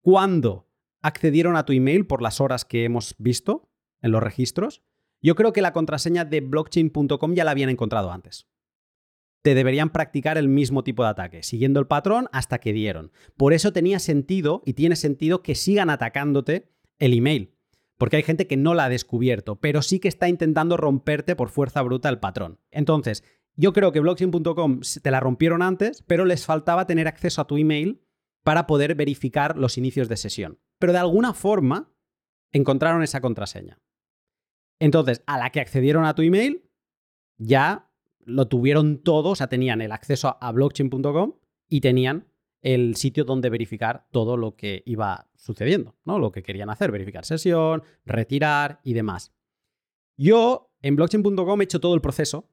cuando accedieron a tu email por las horas que hemos visto, en los registros, yo creo que la contraseña de blockchain.com ya la habían encontrado antes. Te deberían practicar el mismo tipo de ataque, siguiendo el patrón hasta que dieron. Por eso tenía sentido y tiene sentido que sigan atacándote el email. Porque hay gente que no la ha descubierto, pero sí que está intentando romperte por fuerza bruta el patrón. Entonces, yo creo que blockchain.com te la rompieron antes, pero les faltaba tener acceso a tu email para poder verificar los inicios de sesión. Pero de alguna forma encontraron esa contraseña. Entonces, a la que accedieron a tu email, ya lo tuvieron todo, o sea, tenían el acceso a blockchain.com y tenían el sitio donde verificar todo lo que iba sucediendo, ¿no? Lo que querían hacer, verificar sesión, retirar y demás. Yo en blockchain.com he hecho todo el proceso,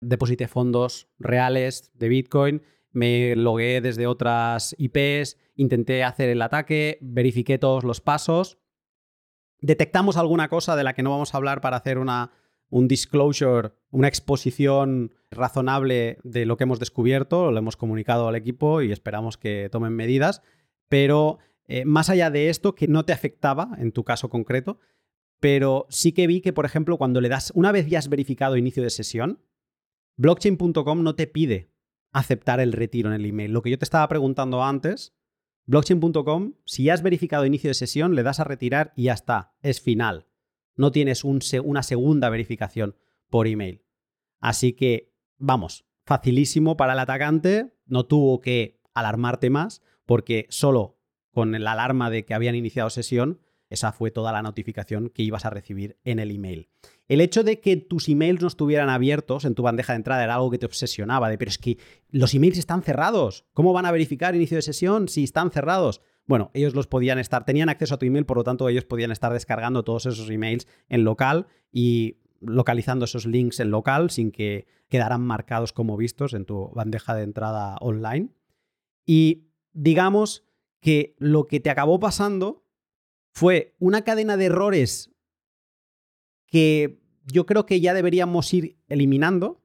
deposité fondos reales de Bitcoin, me logué desde otras IPs, intenté hacer el ataque, verifiqué todos los pasos detectamos alguna cosa de la que no vamos a hablar para hacer una, un disclosure, una exposición razonable de lo que hemos descubierto, lo hemos comunicado al equipo y esperamos que tomen medidas, pero eh, más allá de esto, que no te afectaba en tu caso concreto, pero sí que vi que, por ejemplo, cuando le das, una vez ya has verificado inicio de sesión, blockchain.com no te pide aceptar el retiro en el email. Lo que yo te estaba preguntando antes Blockchain.com, si has verificado inicio de sesión, le das a retirar y ya está, es final. No tienes una segunda verificación por email. Así que, vamos, facilísimo para el atacante, no tuvo que alarmarte más, porque solo con la alarma de que habían iniciado sesión, esa fue toda la notificación que ibas a recibir en el email. El hecho de que tus emails no estuvieran abiertos en tu bandeja de entrada era algo que te obsesionaba, de pero es que los emails están cerrados. ¿Cómo van a verificar inicio de sesión si están cerrados? Bueno, ellos los podían estar, tenían acceso a tu email, por lo tanto ellos podían estar descargando todos esos emails en local y localizando esos links en local sin que quedaran marcados como vistos en tu bandeja de entrada online. Y digamos que lo que te acabó pasando fue una cadena de errores que yo creo que ya deberíamos ir eliminando,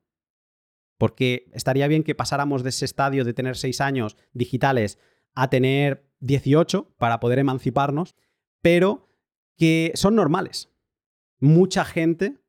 porque estaría bien que pasáramos de ese estadio de tener seis años digitales a tener 18 para poder emanciparnos, pero que son normales. Mucha gente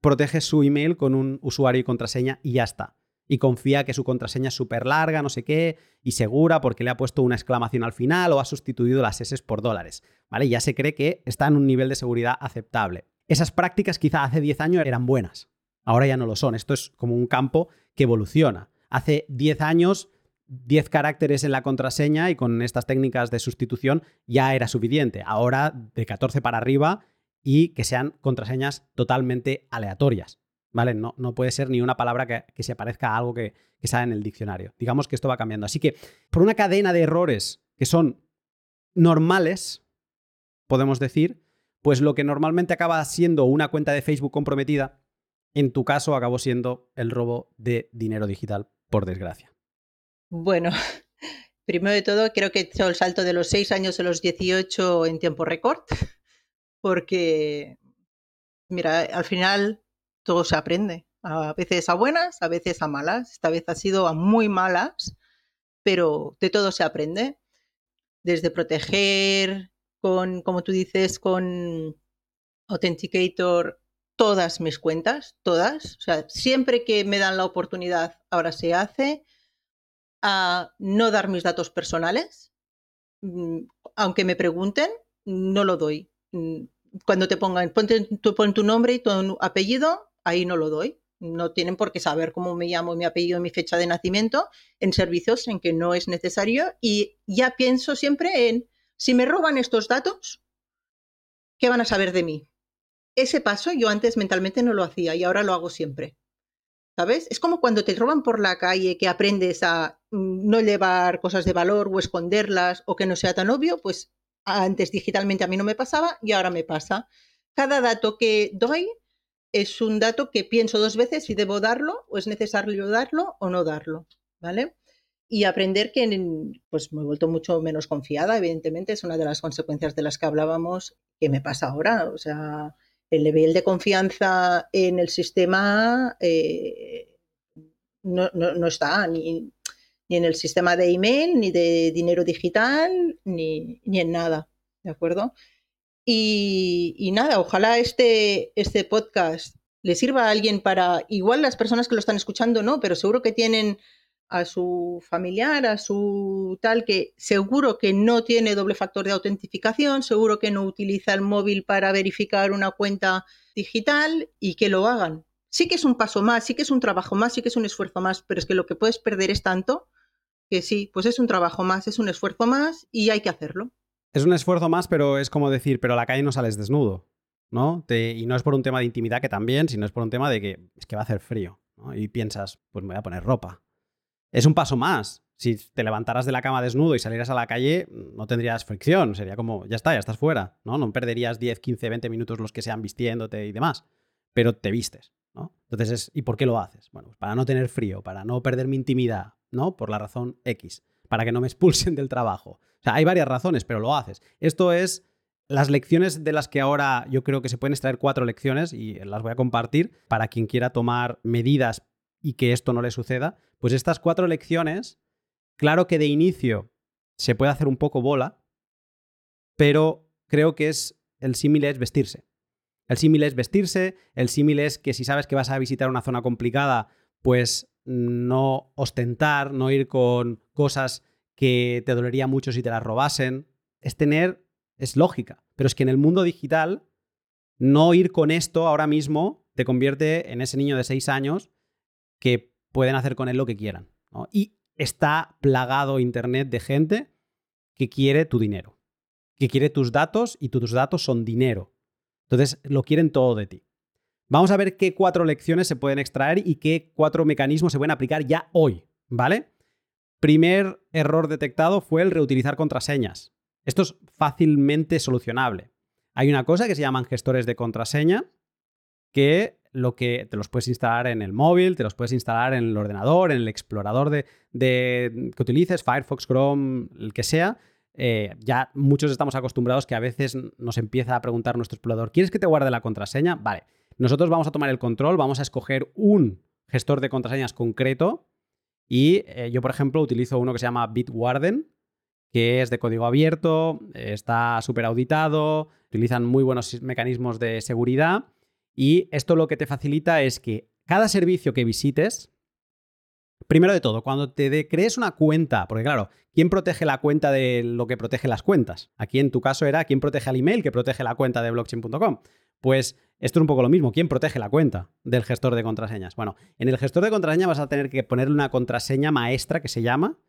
protege su email con un usuario y contraseña y ya está. Y confía que su contraseña es súper larga, no sé qué, y segura porque le ha puesto una exclamación al final o ha sustituido las S por dólares. ¿Vale? Ya se cree que está en un nivel de seguridad aceptable. Esas prácticas quizá hace 10 años eran buenas. Ahora ya no lo son. Esto es como un campo que evoluciona. Hace 10 años 10 caracteres en la contraseña y con estas técnicas de sustitución ya era suficiente. Ahora de 14 para arriba y que sean contraseñas totalmente aleatorias. ¿Vale? No, no puede ser ni una palabra que, se parezca a algo que, que sale en el diccionario. Digamos que esto va cambiando. Así que, por una cadena de errores que son normales, podemos decir, pues lo que normalmente acaba siendo una cuenta de Facebook comprometida, en tu caso acabó siendo el robo de dinero digital, por desgracia. Bueno, (laughs) primero de todo, creo que he hecho el salto de los 6 años a los 18 en tiempo récord, (laughs) porque, mira, al final todo se aprende. A veces a buenas, a veces a malas. Esta vez ha sido a muy malas, pero de todo se aprende. Desde proteger con, como tú dices, con Authenticator todas mis cuentas, todas. O sea, siempre que me dan la oportunidad, ahora se hace a no dar mis datos personales. Mm, aunque me pregunten, no lo doy. Mm, cuando te pongan, ponte, tú pon tu nombre y tu apellido, ahí no lo doy. No tienen por qué saber cómo me llamo, mi apellido, mi fecha de nacimiento en servicios en que no es necesario. Y ya pienso siempre en, si me roban estos datos, ¿qué van a saber de mí? Ese paso yo antes mentalmente no lo hacía y ahora lo hago siempre. ¿Sabes? Es como cuando te roban por la calle que aprendes a mm, no llevar cosas de valor o esconderlas o que no sea tan obvio, pues antes digitalmente a mí no me pasaba y ahora me pasa. Cada dato que doy es un dato que pienso dos veces si debo darlo o es necesario darlo o no darlo, ¿vale? Y aprender que pues me he vuelto mucho menos confiada, evidentemente, es una de las consecuencias de las que hablábamos que me pasa ahora, o sea, el nivel de confianza en el sistema eh, no, no, está ni, ni, en el sistema de email, ni de dinero digital, ni, ni en nada. ¿De acuerdo? Y, y, nada, ojalá este, este podcast le sirva a alguien para, igual las personas que lo están escuchando no, pero seguro que tienen a su familiar, a su tal, que seguro que no tiene doble factor de autentificación, seguro que no utiliza el móvil para verificar una cuenta digital y que lo hagan. Sí que es un paso más, sí que es un trabajo más, sí que es un esfuerzo más, pero es que lo que puedes perder es tanto que sí, pues es un trabajo más, es un esfuerzo más y hay que hacerlo. Es un esfuerzo más, pero es como decir, pero a la calle no sales desnudo, ¿no? y no es por un tema de intimidad que también, sino es por un tema de que es que va a hacer frío, Y piensas, pues me voy a poner ropa, es un paso más. Si te levantaras de la cama desnudo y salieras a la calle, no tendrías fricción. Sería como, ya está, ya estás fuera, ¿no? No perderías 10, 15, 20 minutos los que sean vistiéndote y demás. Pero te vistes, ¿no? Entonces es, ¿y por qué lo haces? Bueno, pues para no tener frío, para no perder mi intimidad, ¿no? Por la razón X. Para que no me expulsen del trabajo. O sea, hay varias razones, pero lo haces. Esto es las lecciones de las que ahora yo creo que se pueden extraer cuatro lecciones y las voy a compartir para quien quiera tomar medidas y que esto no le suceda, pues estas cuatro lecciones, claro que de inicio se puede hacer un poco bola, pero creo que es el símil es vestirse. El símil es vestirse, el símil es que si sabes que vas a visitar una zona complicada, pues no ostentar, no ir con cosas que te dolería mucho si te las robasen. Es tener, es lógica, pero es que en el mundo digital, no ir con esto ahora mismo te convierte en ese niño de seis años que pueden hacer con él lo que quieran. Y está plagado Internet de gente que quiere tu dinero, que quiere tus datos y tus datos son dinero. Entonces lo quieren todo de ti. Vamos a ver qué cuatro lecciones se pueden extraer y qué cuatro mecanismos se pueden aplicar ya hoy, ¿vale? Primer error detectado fue el reutilizar contraseñas. Esto es fácilmente solucionable. Hay una cosa que se llaman gestores de contraseña que lo que te los puedes instalar en el móvil, te los puedes instalar en el ordenador, en el explorador de, que utilices, Firefox, Chrome, el que sea. Eh, ya muchos estamos acostumbrados que a veces nos empieza a preguntar nuestro explorador, ¿quieres que te guarde la contraseña? Vale, nosotros vamos a tomar el control, vamos a escoger un gestor de contraseñas concreto y eh, yo, por ejemplo, utilizo uno que se llama Bitwarden, que es de código abierto, está súper auditado, utilizan muy buenos mecanismos de seguridad y esto lo que te facilita es que cada servicio que visites, primero de todo, cuando te crees una cuenta, porque claro, ¿quién protege la cuenta de lo que protege las cuentas? Aquí en tu caso era quién protege el email que protege la cuenta de blockchain.com. Pues Esto es un poco lo mismo. ¿Quién protege la cuenta del gestor de contraseñas? Bueno, en el gestor de contraseñas vas a tener que ponerle una contraseña maestra que se llama.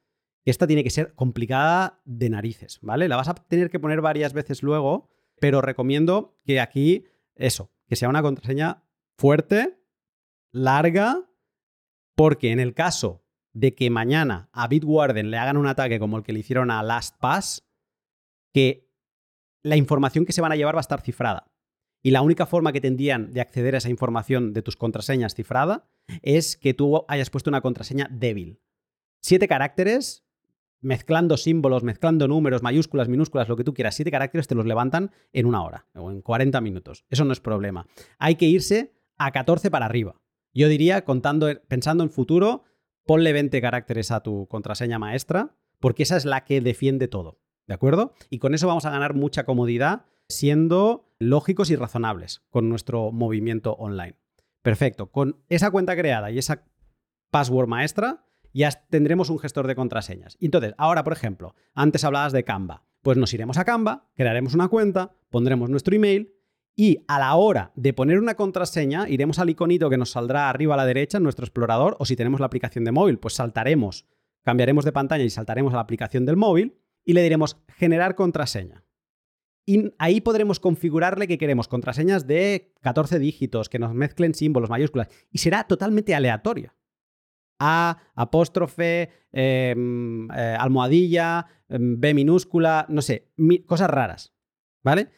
Esta tiene que ser complicada de narices, ¿vale? La vas a tener que poner varias veces luego, pero recomiendo que aquí, eso, que sea una contraseña fuerte, larga, porque en el caso de que mañana a Bitwarden le hagan un ataque como el que le hicieron a LastPass, que la información que se van a llevar va a estar cifrada. Y la única forma que tendrían de acceder a esa información de tus contraseñas cifrada es que tú hayas puesto una contraseña débil. Siete caracteres, mezclando símbolos, mezclando números, mayúsculas, minúsculas, lo que tú quieras, siete caracteres te los levantan en una hora o en 40 minutos. Eso no es problema. Hay que irse a 14 para arriba. Yo diría, contando, pensando en futuro, ponle 20 caracteres a tu contraseña maestra, porque esa es la que defiende todo. ¿De acuerdo? Y con eso vamos a ganar mucha comodidad siendo lógicos y razonables con nuestro movimiento online. Perfecto. Con esa cuenta creada y esa password maestra, ya tendremos un gestor de contraseñas. Entonces, ahora, por ejemplo, antes hablabas de Canva. Pues nos iremos a Canva, crearemos una cuenta, pondremos nuestro email y a la hora de poner una contraseña, iremos al iconito que nos saldrá arriba a la derecha en nuestro explorador, o si tenemos la aplicación de móvil, pues saltaremos, cambiaremos de pantalla y saltaremos a la aplicación del móvil y le diremos generar contraseña. Y ahí podremos configurarle que queremos contraseñas de 14 dígitos, que nos mezclen símbolos, mayúsculas, y será totalmente aleatoria. A, apóstrofe, em, eh, almohadilla, em, B minúscula, no sé, cosas raras. ¿Vale?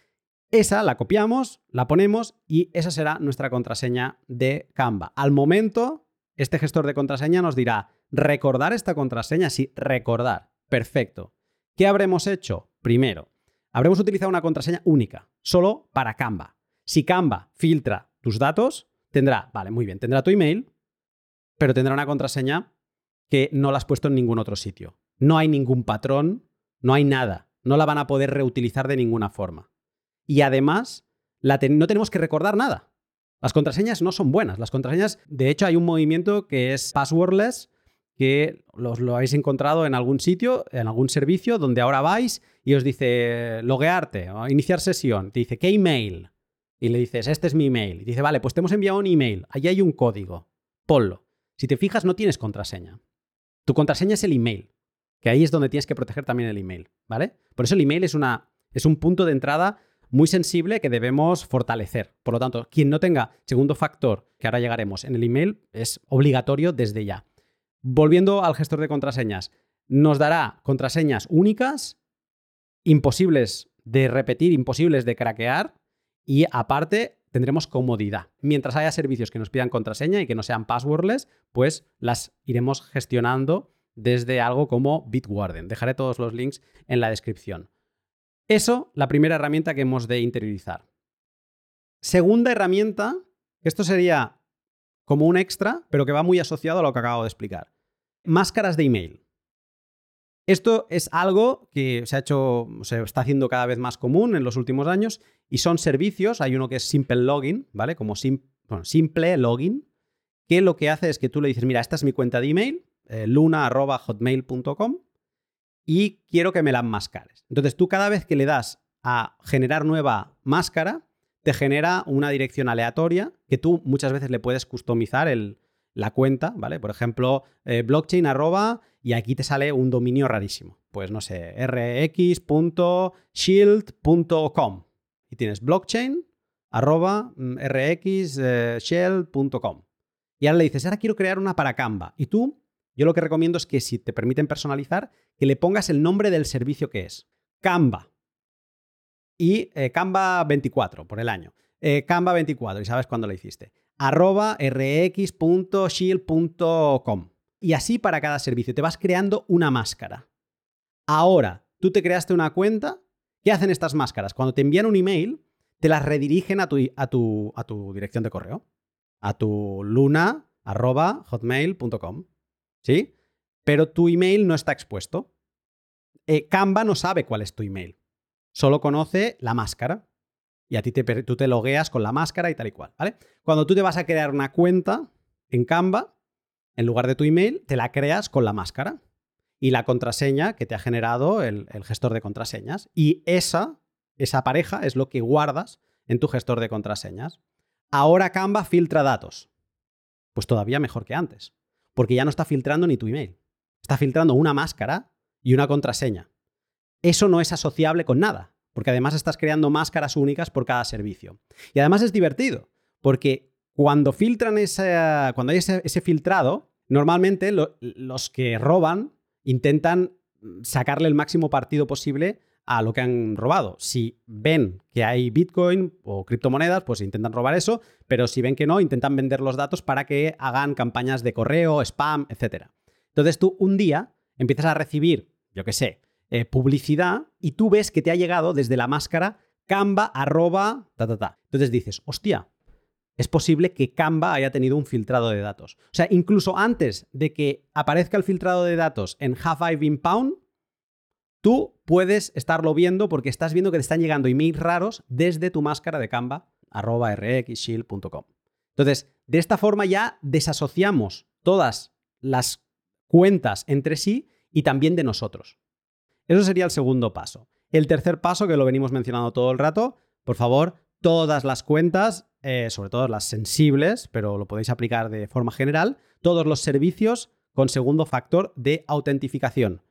Esa la copiamos, la ponemos y esa será nuestra contraseña de Canva. Al momento, este gestor de contraseña nos dirá, recordar esta contraseña, sí, recordar. Perfecto. ¿Qué habremos hecho? Primero, habremos utilizado una contraseña única, solo para Canva. Si Canva filtra tus datos, tendrá, vale, muy bien, tendrá tu email, pero tendrá una contraseña que no la has puesto en ningún otro sitio. No hay ningún patrón, no hay nada. No la van a poder reutilizar de ninguna forma. Y además, no tenemos que recordar nada. Las contraseñas no son buenas. Las contraseñas, de hecho, hay un movimiento que es passwordless, que los, lo habéis encontrado en algún sitio, en algún servicio, donde ahora vais y os dice loguearte o iniciar sesión. Te dice, ¿qué email? Y le dices, este es mi email. Y dice, vale, pues te hemos enviado un email. Allí hay un código. Ponlo. Si te fijas, no tienes contraseña. Tu contraseña es el email, que ahí es donde tienes que proteger también el email, ¿vale? Por eso el email es, una, es un punto de entrada muy sensible que debemos fortalecer. Por lo tanto, quien no tenga segundo factor, que ahora llegaremos en el email, es obligatorio desde ya. Volviendo al gestor de contraseñas, nos dará contraseñas únicas, imposibles de repetir, imposibles de craquear y aparte tendremos comodidad. Mientras haya servicios que nos pidan contraseña y que no sean passwordless, pues las iremos gestionando desde algo como Bitwarden. Dejaré todos los links en la descripción. Eso, la primera herramienta que hemos de interiorizar. Segunda herramienta, esto sería como un extra, pero que va muy asociado a lo que acabo de explicar. Máscaras de email. Esto es algo que se ha hecho, se está haciendo cada vez más común en los últimos años y son servicios. Hay uno que es Simple Login, ¿vale? Como Simple Login, que lo que hace es que tú le dices, mira, esta es mi cuenta de email, eh, luna.hotmail.com y quiero que me la enmascares. Entonces tú cada vez que le das a generar nueva máscara, te genera una dirección aleatoria que tú muchas veces le puedes customizar el, la cuenta, ¿vale? Por ejemplo, eh, blockchain arroba y aquí te sale un dominio rarísimo. Pues no sé, rx.shield.com y tienes blockchain arroba mm, rxshield.com. Y ahora le dices, ahora quiero crear una para Canva. Y tú, yo lo que recomiendo es que si te permiten personalizar, que le pongas el nombre del servicio que es. Canva. Y eh, Canva 24 por el año. Eh, Canva 24, y sabes cuándo lo hiciste arroba rx.shield.com. Y así para cada servicio. Te vas creando una máscara. Ahora, tú te creaste una cuenta. ¿Qué hacen estas máscaras? Cuando te envían un email, te las redirigen a tu, a tu, a tu dirección de correo. A tu luna hotmail.com. ¿Sí? Pero tu email no está expuesto. Eh, Canva no sabe cuál es tu email. Solo conoce la máscara y a ti te, tú te logueas con la máscara y tal y cual, ¿vale? Cuando tú te vas a crear una cuenta en Canva, en lugar de tu email, te la creas con la máscara y la contraseña que te ha generado el, gestor de contraseñas. Y esa, esa pareja es lo que guardas en tu gestor de contraseñas. ahora Canva filtra datos. Pues todavía mejor que antes, porque ya no está filtrando ni tu email. Está filtrando una máscara y una contraseña. Eso no es asociable con nada, porque además estás creando máscaras únicas por cada servicio. Y además es divertido, porque cuando filtran ese, cuando hay ese, filtrado, normalmente los que roban intentan sacarle el máximo partido posible a lo que han robado. Si ven que hay Bitcoin o criptomonedas, pues intentan robar eso, pero si ven que no, intentan vender los datos para que hagan campañas de correo, spam, etc. Entonces tú un día empiezas a recibir, yo qué sé, eh, publicidad y tú ves que te ha llegado desde la máscara Canva arroba ta ta ta. Entonces dices, hostia, es posible que Canva haya tenido un filtrado de datos. O sea, incluso antes de que aparezca el filtrado de datos en Have I Been Pound, tú puedes estarlo viendo porque estás viendo que te están llegando emails raros desde tu máscara de Canva, arroba rxshield.com. Entonces, de esta forma ya desasociamos todas las cuentas entre sí y también de nosotros. Eso sería el segundo paso. El tercer paso, que lo venimos mencionando todo el rato, por favor, todas las cuentas, eh, sobre todo las sensibles, pero lo podéis aplicar de forma general, todos los servicios con segundo factor de autentificación.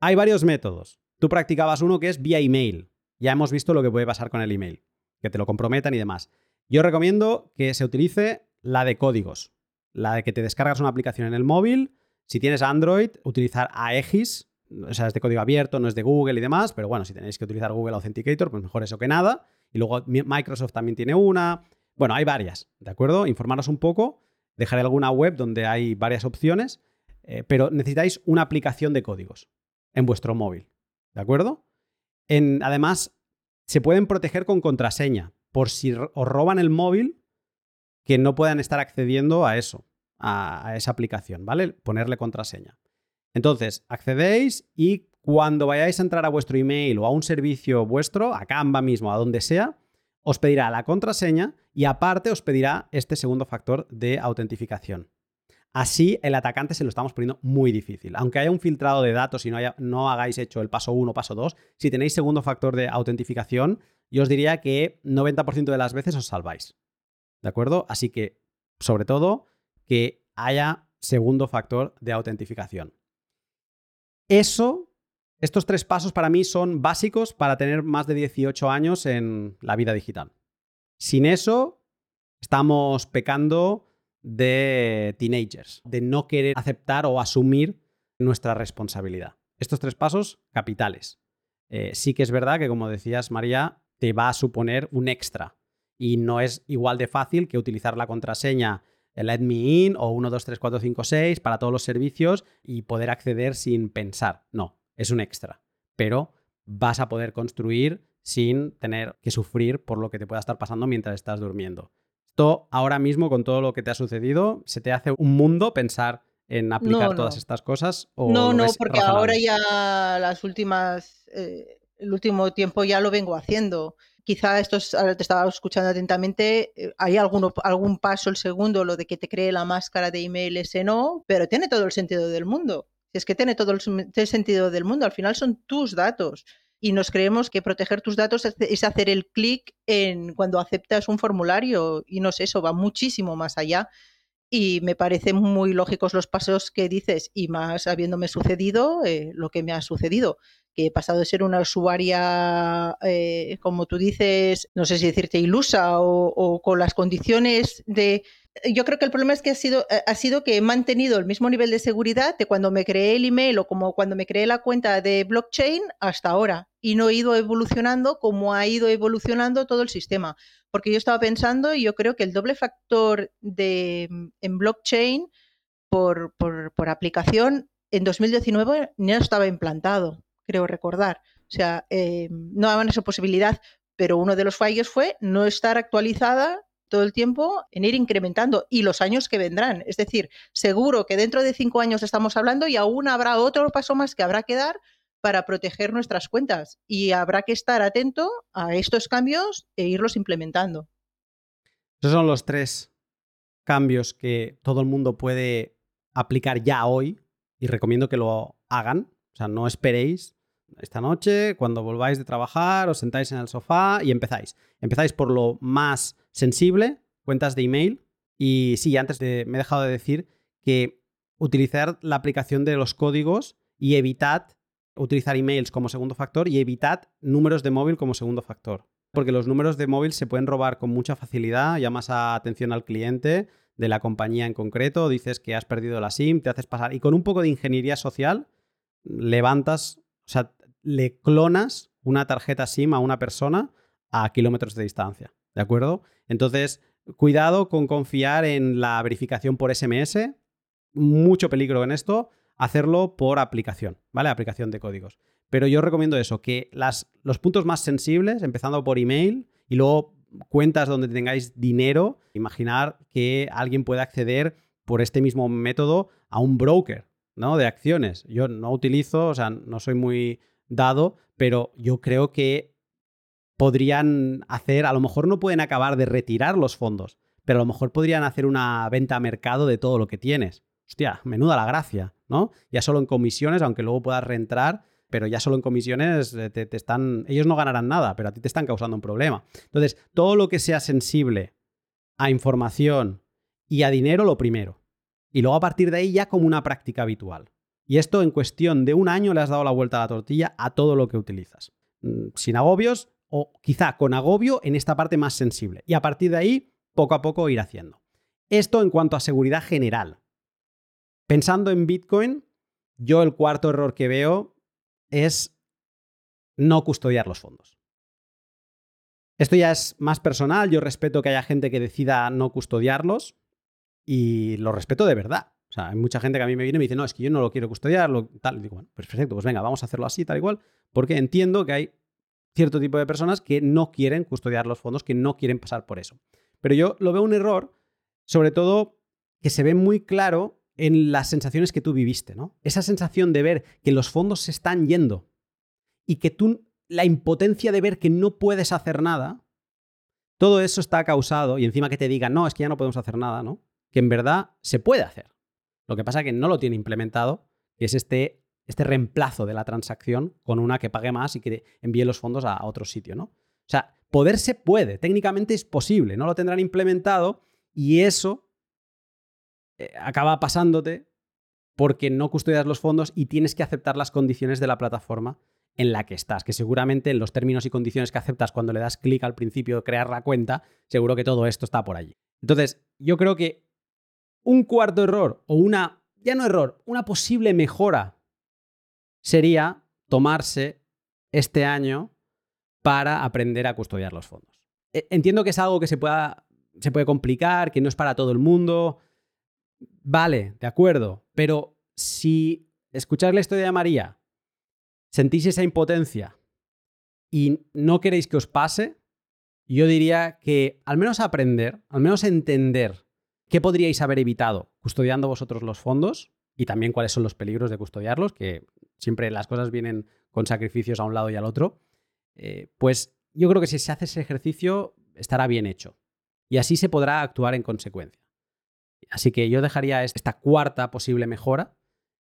Hay varios métodos. Tú practicabas uno que es vía email. Ya hemos visto lo que puede pasar con el email, que te lo comprometan y demás. Yo recomiendo que se utilice la de códigos, la de que te descargas una aplicación en el móvil. Si tienes Android, utilizar Aegis, o sea, es de código abierto, no es de Google y demás, pero bueno, si tenéis que utilizar Google Authenticator, pues mejor eso que nada. Y luego Microsoft también tiene una. Bueno, hay varias, ¿de acuerdo? Informaros un poco. Dejaré alguna web donde hay varias opciones, eh, pero necesitáis una aplicación de códigos en vuestro móvil, ¿de acuerdo? En, además, se pueden proteger con contraseña, por si os roban el móvil, que no puedan estar accediendo a eso, a esa aplicación, ¿vale? Ponerle contraseña. Entonces, accedéis y cuando vayáis a entrar a vuestro email o a un servicio vuestro, a Canva mismo, a donde sea, os pedirá la contraseña y aparte os pedirá este segundo factor de autentificación. Así el atacante se lo estamos poniendo muy difícil. Aunque haya un filtrado de datos y no, no hagáis hecho el paso 1, paso 2, si tenéis segundo factor de autentificación, yo os diría que 90% de las veces os salváis. ¿De acuerdo? Así que, sobre todo, que haya segundo factor de autentificación. Eso, estos tres pasos para mí son básicos para tener más de 18 años en la vida digital. Sin eso, estamos pecando de teenagers, de no querer aceptar o asumir nuestra responsabilidad. Estos tres pasos capitales. Eh, sí que es verdad que, como decías, María, te va a suponer un extra y no es igual de fácil que utilizar la contraseña Let Me In o 1, 2, 3, 4, 5, 6 para todos los servicios y poder acceder sin pensar. No, es un extra. Pero vas a poder construir sin tener que sufrir por lo que te pueda estar pasando mientras estás durmiendo. Esto ahora mismo, con todo lo que te ha sucedido, ¿se te hace un mundo pensar en aplicar todas estas cosas? no, no, porque ahora ya las últimas, eh, el último tiempo ya lo vengo haciendo quizá esto te estaba escuchando atentamente, eh, hay algún, algún paso el segundo, lo de que te cree la máscara de email, ese no, pero tiene todo el sentido del mundo. Es que tiene todo el, sentido del mundo, al final son tus datos. Y nos creemos que proteger tus datos es hacer el clic en cuando aceptas un formulario y no sé, eso va muchísimo más allá. Y me parecen muy lógicos los pasos que dices y más habiéndome sucedido eh, lo que me ha sucedido que he pasado de ser una usuaria, eh, como tú dices, no sé si decirte ilusa o, con las condiciones de... Yo creo que el problema es que ha sido, ha sido que he mantenido el mismo nivel de seguridad de cuando me creé el email o como cuando me creé la cuenta de blockchain hasta ahora y no he ido evolucionando como ha ido evolucionando todo el sistema. Porque yo estaba pensando y yo creo que el doble factor de, en blockchain por, por, por aplicación en 2019 no estaba implantado creo recordar. O sea, eh, no daban esa posibilidad, pero uno de los fallos fue no estar actualizada todo el tiempo en ir incrementando y los años que vendrán. Es decir, seguro que dentro de cinco años estamos hablando y aún habrá otro paso más que habrá que dar para proteger nuestras cuentas y habrá que estar atento a estos cambios e irlos implementando. Esos son los tres cambios que todo el mundo puede aplicar ya hoy y recomiendo que lo hagan. O sea, no esperéis esta noche, cuando volváis de trabajar, os sentáis en el sofá y empezáis. Empezáis por lo más sensible, cuentas de email. Y sí, antes de, me he dejado de decir que utilizar la aplicación de los códigos y evitad utilizar emails como segundo factor y evitad números de móvil como segundo factor. Porque los números de móvil se pueden robar con mucha facilidad, llamas a atención al cliente de la compañía en concreto, dices que has perdido la SIM, te haces pasar y con un poco de ingeniería social levantas, o sea, le clonas una tarjeta SIM a una persona a kilómetros de distancia, ¿de acuerdo? Entonces, cuidado con confiar en la verificación por SMS, mucho peligro en esto, hacerlo por aplicación, ¿vale? Aplicación de códigos. Pero yo recomiendo eso, que las, los puntos más sensibles, empezando por email y luego cuentas donde tengáis dinero, imaginar que alguien puede acceder por este mismo método a un broker, ¿no? De acciones. Yo no utilizo, o sea, no soy muy dado, pero yo creo que podrían hacer, a lo mejor no pueden acabar de retirar los fondos, pero a lo mejor podrían hacer una venta a mercado de todo lo que tienes. Hostia, menuda la gracia, ¿no? Ya solo en comisiones, aunque luego puedas reentrar, pero ya solo en comisiones eh, te, están. Ellos no ganarán nada, pero a ti te están causando un problema. Entonces, todo lo que sea sensible a información y a dinero, lo primero. Y luego a partir de ahí ya como una práctica habitual. Y esto en cuestión de un año le has dado la vuelta a la tortilla a todo lo que utilizas. Mm, sin agobios o quizá con agobio en esta parte más sensible. Y a partir de ahí, poco a poco ir haciendo. Esto en cuanto a seguridad general. Pensando en Bitcoin, yo el cuarto error que veo es no custodiar los fondos. Esto ya es más personal, yo respeto que haya gente que decida no custodiarlos y lo respeto de verdad. O sea, hay mucha gente que a mí me viene y me dice, no, es que yo no lo quiero custodiar, tal. Y digo, bueno, pues perfecto, pues venga, vamos a hacerlo así, tal y cual, porque entiendo que hay cierto tipo de personas que no quieren custodiar los fondos, que no quieren pasar por eso. Pero yo lo veo un error, sobre todo que se ve muy claro en las sensaciones que tú viviste, ¿no? Esa sensación de ver que los fondos se están yendo y que tú, la impotencia de ver que no puedes hacer nada, todo eso está causado, y encima que te digan, no, es que ya no podemos hacer nada, ¿no? Que en verdad se puede hacer. Lo que pasa es que no lo tiene implementado, que es este, este reemplazo de la transacción con una que pague más y que envíe los fondos a otro sitio, ¿no? O sea, poder se puede, técnicamente es posible, no lo tendrán implementado y eso eh, acaba pasándote porque no custodias los fondos y tienes que aceptar las condiciones de la plataforma en la que estás, que seguramente en los términos y condiciones que aceptas cuando le das clic al principio de crear la cuenta, seguro que todo esto está por allí. Entonces, yo creo que un cuarto error o una, ya no error, una posible mejora sería tomarse este año para aprender a custodiar los fondos. E, entiendo que es algo que se, pueda, se puede complicar, que no es para todo el mundo, Vale, de acuerdo, pero si escuchar la historia de María, sentís esa impotencia y no queréis que os pase, yo diría que al menos aprender, al menos entender qué podríais haber evitado custodiando vosotros los fondos y también cuáles son los peligros de custodiarlos, que siempre las cosas vienen con sacrificios a un lado y al otro, eh, pues yo creo que si se hace ese ejercicio estará bien hecho. Y así se podrá actuar en consecuencia. Así que yo dejaría esta cuarta posible mejora,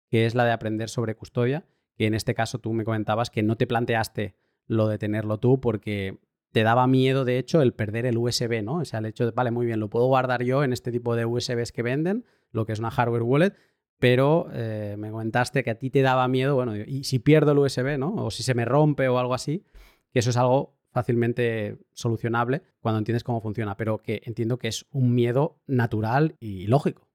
que es la de aprender sobre custodia, que en este caso tú me comentabas que no te planteaste lo de tenerlo tú porque te daba miedo, de hecho, el perder el USB, ¿no? O sea, el hecho de, vale, muy bien, lo puedo guardar yo en este tipo de USBs que venden, lo que es una hardware wallet, pero eh, me comentaste que a ti te daba miedo, bueno, y si pierdo el USB, ¿no? O si se me rompe o algo así, que eso es algo fácilmente solucionable cuando entiendes cómo funciona, pero que entiendo que es un miedo natural y lógico.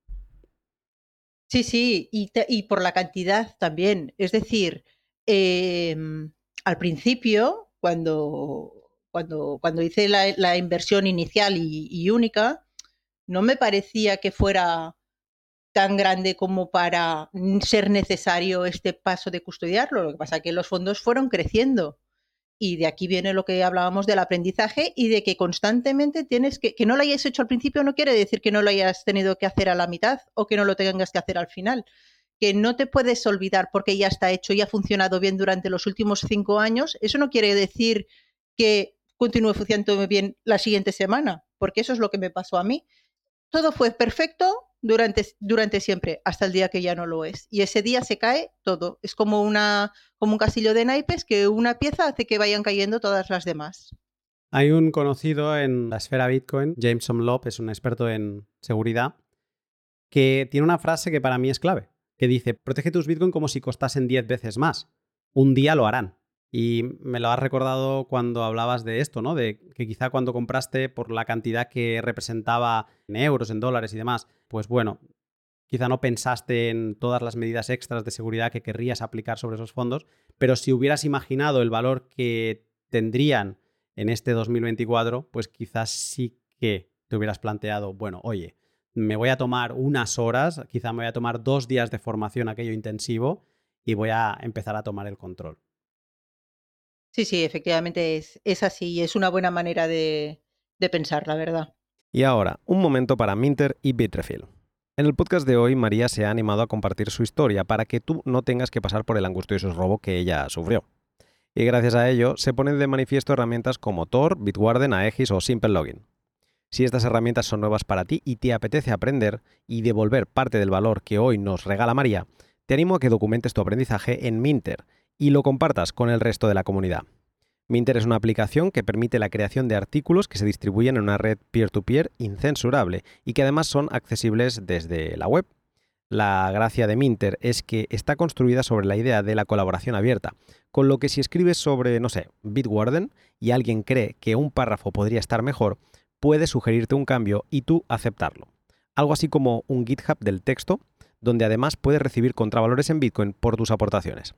Sí, sí, y, por la cantidad también. Es decir, em, al principio, cuando, cuando, cuando hice la, inversión inicial y, única, no me parecía que fuera tan grande como para ser necesario este paso de custodiarlo. Lo que pasa es que los fondos fueron creciendo. Y de aquí viene lo que hablábamos del aprendizaje y de que constantemente tienes que, que no lo hayas hecho al principio no quiere decir que no lo hayas tenido que hacer a la mitad o que no lo tengas que hacer al final. Que no te puedes olvidar porque ya está hecho y ha funcionado bien durante los últimos cinco años. Eso no quiere decir que continúe funcionando bien la siguiente semana, porque eso es lo que me pasó a mí. Todo fue perfecto, durante, siempre, hasta el día que ya no lo es. Y ese día se cae todo. Es como, una, como un castillo de naipes que una pieza hace que vayan cayendo todas las demás. Hay un conocido en la esfera Bitcoin, James Omlop, es un experto en seguridad, que tiene una frase que para mí es clave, que dice, protege tus Bitcoin como si costasen 10 veces más. Un día lo harán. Y me lo has recordado cuando hablabas de esto, ¿no? De que quizá cuando compraste por la cantidad que representaba en euros, en dólares y demás, pues bueno, quizá no pensaste en todas las medidas extras de seguridad que querrías aplicar sobre esos fondos, pero si hubieras imaginado el valor que tendrían en este 2024, pues quizás sí que te hubieras planteado, bueno, oye, me voy a tomar unas horas, quizá me voy a tomar dos días de formación aquello intensivo y voy a empezar a tomar el control. Sí, sí, efectivamente es, es así y es una buena manera de, de pensar, la verdad. Y ahora, un momento para Minter y Bitrefill. En el podcast de hoy, María se ha animado a compartir su historia para que tú no tengas que pasar por el angustioso robo que ella sufrió. Y gracias a ello, se ponen de manifiesto herramientas como Tor, Bitwarden, Aegis o Simple Login. Si estas herramientas son nuevas para ti y te apetece aprender y devolver parte del valor que hoy nos regala María, te animo a que documentes tu aprendizaje en Minter y lo compartas con el resto de la comunidad. Minter es una aplicación que permite la creación de artículos que se distribuyen en una red peer-to-peer incensurable y que además son accesibles desde la web. La gracia de Minter es que está construida sobre la idea de la colaboración abierta, con lo que si escribes sobre, no sé, Bitwarden y alguien cree que un párrafo podría estar mejor, puede sugerirte un cambio y tú aceptarlo. Algo así como un GitHub del texto, donde además puedes recibir contravalores en Bitcoin por tus aportaciones.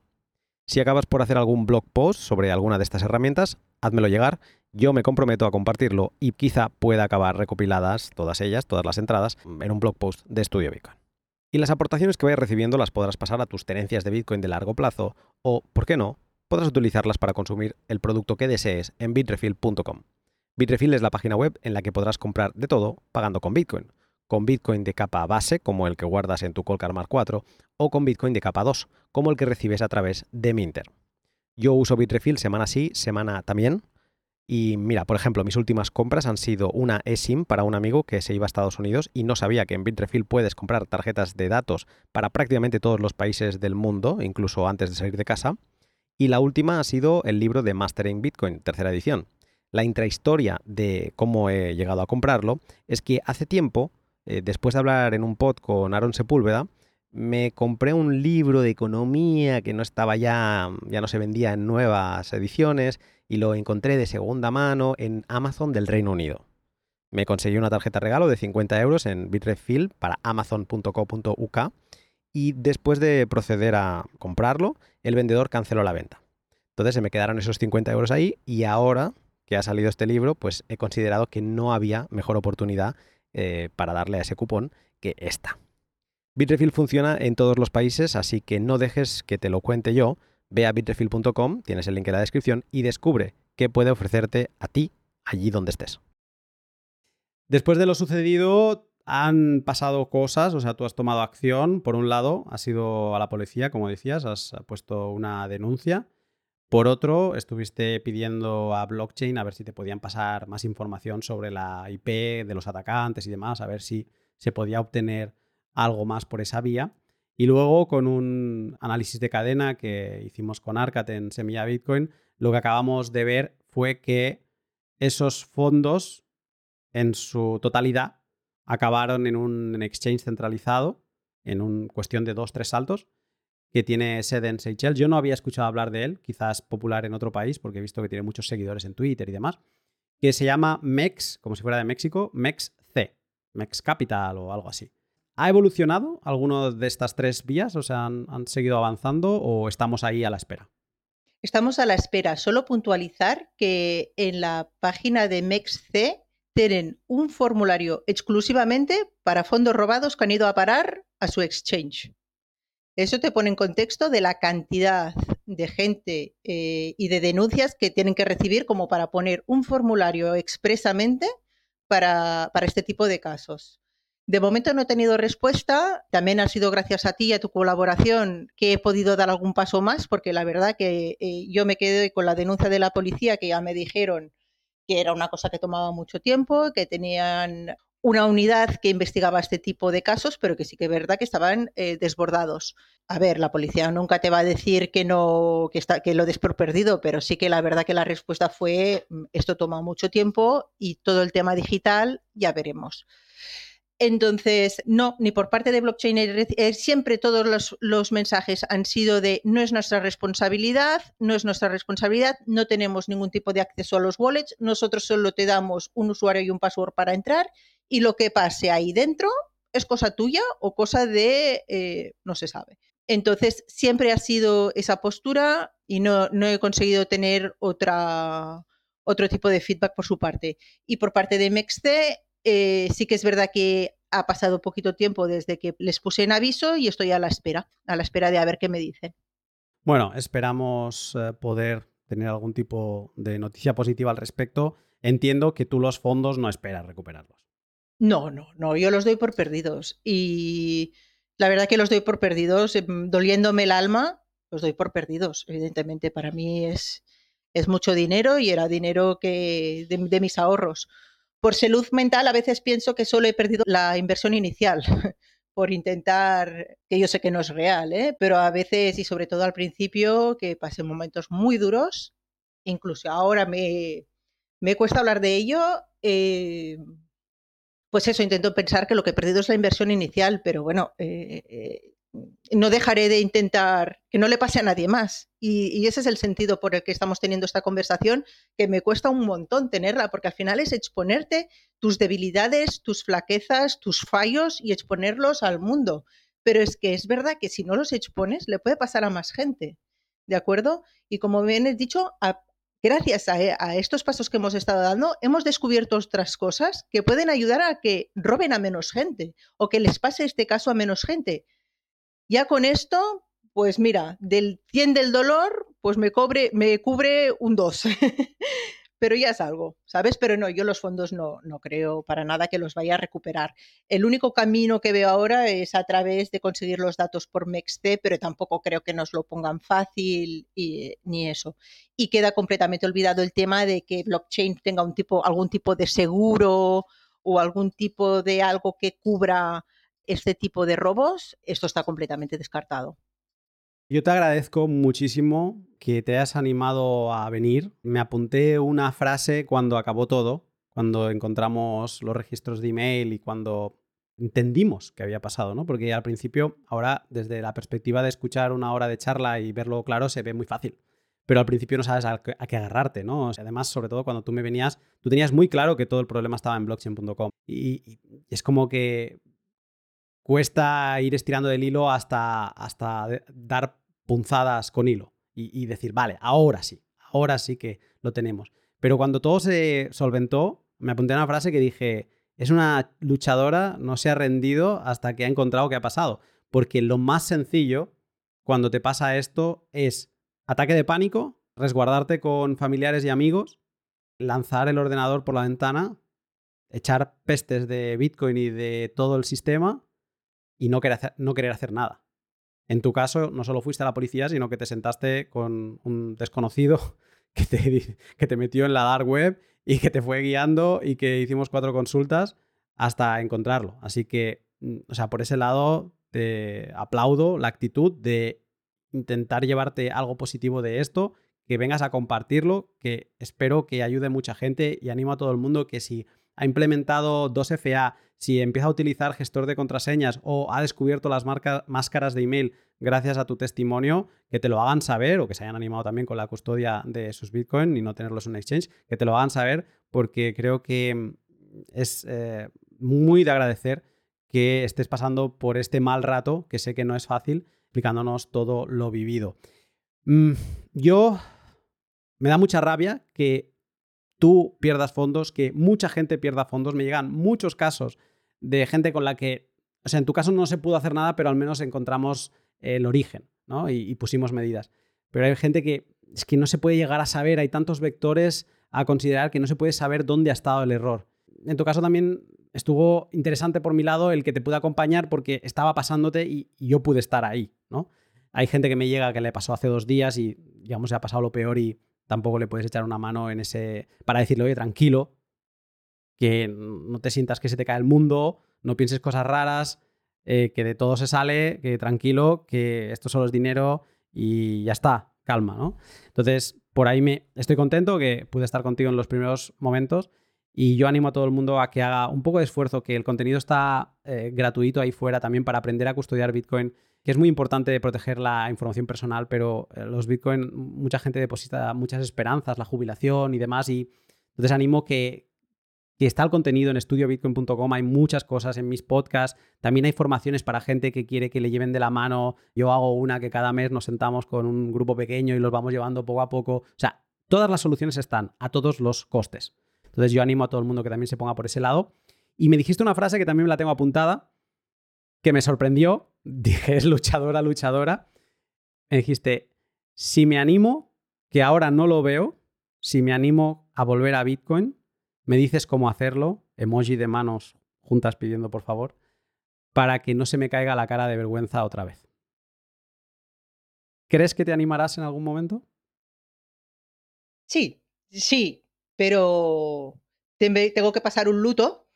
Si acabas por hacer algún blog post sobre alguna de estas herramientas, házmelo llegar, yo me comprometo a compartirlo y quizá pueda acabar recopiladas todas ellas, todas las entradas, en un blog post de Estudio Bitcoin. Y las aportaciones que vayas recibiendo las podrás pasar a tus tenencias de Bitcoin de largo plazo o, ¿por qué no?, podrás utilizarlas para consumir el producto que desees en bitrefill.com. Bitrefill es la página web en la que podrás comprar de todo pagando con Bitcoin con Bitcoin de capa base, como el que guardas en tu Colcar Mark 4, o con Bitcoin de capa 2, como el que recibes a través de Minter. Yo uso Bitrefill semana sí, semana también. Y mira, por ejemplo, mis últimas compras han sido una eSIM para un amigo que se iba a Estados Unidos y no sabía que en Bitrefill puedes comprar tarjetas de datos para prácticamente todos los países del mundo, incluso antes de salir de casa. Y la última ha sido el libro de Mastering Bitcoin, tercera edición. La intrahistoria de cómo he llegado a comprarlo es que hace tiempo eh, después de hablar en un pod con Aaron Sepúlveda, me compré un libro de economía que no estaba ya, ya no se vendía en nuevas ediciones y lo encontré de segunda mano en Amazon del Reino Unido. Me conseguí una tarjeta regalo de 50 euros en Bitrefill para amazon.co.uk y después de proceder a comprarlo, el vendedor canceló la venta. Entonces se me quedaron esos 50 euros ahí y ahora que ha salido este libro, pues he considerado que no había mejor oportunidad eh, para darle a ese cupón que esta. Bitrefill funciona en todos los países, así que no dejes que te lo cuente yo. Ve a bitrefill.com, tienes el link en la descripción, y descubre qué puede ofrecerte a ti allí donde estés. Después de lo sucedido, han pasado cosas, o sea, tú has tomado acción. Por un lado, has ido a la policía, como decías, has puesto una denuncia. Por otro, estuviste pidiendo a blockchain a ver si te podían pasar más información sobre la IP de los atacantes y demás, a ver si se podía obtener algo más por esa vía. Y luego, con un análisis de cadena que hicimos con Arcat en Semilla Bitcoin, lo que acabamos de ver fue que esos fondos, en su totalidad, acabaron en un exchange centralizado, en un, cuestión de dos, tres saltos, que tiene sede en Seychelles. Yo no había escuchado hablar de él, quizás popular en otro país, porque he visto que tiene muchos seguidores en Twitter y demás, que se llama MEX, como si fuera de México, MEXC, MEX Capital o algo así. ¿Ha evolucionado alguno de estas tres vías? O sea, ¿han, han seguido avanzando o estamos ahí a la espera? Estamos a la espera. Solo puntualizar que en la página de MEXC tienen un formulario exclusivamente para fondos robados que han ido a parar a su exchange. Eso te pone en contexto de la cantidad de gente eh, y de denuncias que tienen que recibir como para poner un formulario expresamente para, para, este tipo de casos. De momento no he tenido respuesta, también ha sido gracias a ti y a tu colaboración que he podido dar algún paso más, porque la verdad que eh, yo me quedé con la denuncia de la policía que ya me dijeron que era una cosa que tomaba mucho tiempo, que tenían una unidad que investigaba este tipo de casos, pero que sí que es verdad que estaban eh, desbordados. A ver, la policía nunca te va a decir que no, que, está, que lo des por perdido, pero sí que la verdad que la respuesta fue mm, esto toma mucho tiempo y todo el tema digital ya veremos. Entonces, no, ni por parte de blockchain, siempre todos los, los, mensajes han sido de no es nuestra responsabilidad, no es nuestra responsabilidad, no tenemos ningún tipo de acceso a los wallets, nosotros solo te damos un usuario y un password para entrar y lo que pase ahí dentro es cosa tuya o cosa de eh, no se sabe. Entonces, siempre ha sido esa postura y no, no he conseguido tener otra, otro tipo de feedback por su parte. Y por parte de MXT, eh, sí que es verdad que ha pasado poquito tiempo desde que les puse en aviso y estoy a la espera, a la espera de a ver qué me dicen. Bueno, esperamos eh, poder tener algún tipo de noticia positiva al respecto. Entiendo que tú los fondos no esperas recuperarlos. No, no, no, yo los doy por perdidos. Y la verdad que los doy por perdidos, em, doliéndome el alma, los doy por perdidos. Evidentemente, para mí es, es mucho dinero y era dinero que de, mis ahorros. Por salud mental, a veces pienso que solo he perdido la inversión inicial (laughs) por intentar, que yo sé que no es real, ¿eh? pero a veces y sobre todo al principio, que pasé momentos muy duros, incluso ahora me, me cuesta hablar de ello. Eh, pues eso, intento pensar que lo que he perdido es la inversión inicial, pero bueno, eh, eh, no dejaré de intentar que no le pase a nadie más. Y, ese es el sentido por el que estamos teniendo esta conversación, que me cuesta un montón tenerla, porque al final es exponerte tus debilidades, tus flaquezas, tus fallos y exponerlos al mundo. Pero es que es verdad que si no los expones, le puede pasar a más gente. ¿De acuerdo? Y como bien he dicho, a, gracias eh, a, estos pasos que hemos estado dando, hemos descubierto otras cosas que pueden ayudar a que roben a menos gente o que les pase este caso a menos gente. Ya con esto, pues mira, del 100 del dolor, pues me, me cubre un 2. (laughs) pero ya es algo, ¿sabes? Pero no, yo los fondos no, no creo para nada que los vaya a recuperar. El único camino que veo ahora es a través de conseguir los datos por MEXT, pero tampoco creo que nos lo pongan fácil ni eso. Y queda completamente olvidado el tema de que blockchain tenga algún tipo de seguro o algún tipo de algo que cubra este tipo de robos. Esto está completamente descartado. Yo te agradezco muchísimo que te hayas animado a venir. Me apunté una frase cuando acabó todo, cuando encontramos los registros de email y cuando entendimamos qué había pasado, ¿no? Porque al principio, ahora desde la perspectiva de escuchar una hora de charla y verlo claro, se ve muy fácil. Pero al principio no sabes a qué agarrarte, ¿no? además, sobre todo cuando tú me venías, tú tenías muy claro que todo el problema estaba en blockchain.com. y, es como que cuesta ir estirando del hilo hasta, hasta dar punzadas con hilo y, decir, vale, ahora sí, ahora sí que lo tenemos. Pero cuando todo se solventó, me apunté a una frase que dije, es una luchadora, no se ha rendido hasta que ha encontrado qué ha pasado. Porque lo más sencillo cuando te pasa esto es ataque de pánico, resguardarte con familiares y amigos, lanzar el ordenador por la ventana, echar pestes de Bitcoin y de todo el sistema y no querer hacer, no querer hacer nada. En tu caso, no solo fuiste a la policía, sino que te sentaste con un desconocido (laughs) que te, que te metió en la dark web y que te fue guiando y que hicimos cuatro consultas hasta encontrarlo. Así que, mm, o sea, por ese lado te aplaudo la actitud de intentar llevarte algo positivo de esto, que vengas a compartirlo, que espero que ayude mucha gente y animo a todo el mundo que si ha implementado 2FA, si empieza a utilizar gestor de contraseñas o ha descubierto las máscaras de email gracias a tu testimonio, que te lo hagan saber o que se hayan animado también con la custodia de sus Bitcoin y no tenerlos en un exchange, que te lo hagan saber porque creo que mm, es eh, muy de agradecer que estés pasando por este mal rato, que sé que no es fácil, explicándonos todo lo vivido. Mm, yo me da mucha rabia que tú pierdas fondos, que mucha gente pierda fondos. Me llegan muchos casos de gente con la que, o sea, en tu caso no se pudo hacer nada, pero al menos encontramos el origen, ¿no? Y, pusimos medidas. Pero hay gente que es que no se puede llegar a saber, hay tantos vectores a considerar que no se puede saber dónde ha estado el error. En tu caso también estuvo interesante por mi lado el que te pude acompañar porque estaba pasándote y, y yo pude estar ahí, ¿no? Hay gente que me llega que le pasó hace dos días y, digamos, se ha pasado lo peor y tampoco le puedes echar una mano en ese. para decirle, oye, tranquilo, que no te sientas que se te cae el mundo, no pienses cosas raras, eh, que de todo se sale, que tranquilo, que esto solo es dinero y ya está, calma, ¿no? Entonces, por ahí me estoy contento que pude estar contigo en los primeros momentos y yo animo a todo el mundo a que haga un poco de esfuerzo, que el contenido está eh, gratuito ahí fuera también para aprender a custodiar Bitcoin, que es muy importante proteger la información personal, pero eh, los Bitcoin, mucha gente deposita muchas esperanzas, la jubilación y demás, y entonces animo que, que está el contenido en estudiobitcoin.com, hay muchas cosas en mis podcasts, también hay formaciones para gente que quiere que le lleven de la mano, yo hago una que cada mes nos sentamos con un grupo pequeño y los vamos llevando poco a poco, o sea, todas las soluciones están a todos los costes. Entonces yo animo a todo el mundo que también se ponga por ese lado. Y me dijiste una frase que también me la tengo apuntada, que me sorprendió, (laughs) dije, es luchadora, luchadora. Me dijiste, si me animo, que ahora no lo veo, si me animo a volver a Bitcoin, me dices cómo hacerlo, emoji de manos juntas pidiendo por favor, para que no se me caiga la cara de vergüenza otra vez. ¿Crees que te animarás en algún momento? Sí, sí, pero tengo que pasar un luto,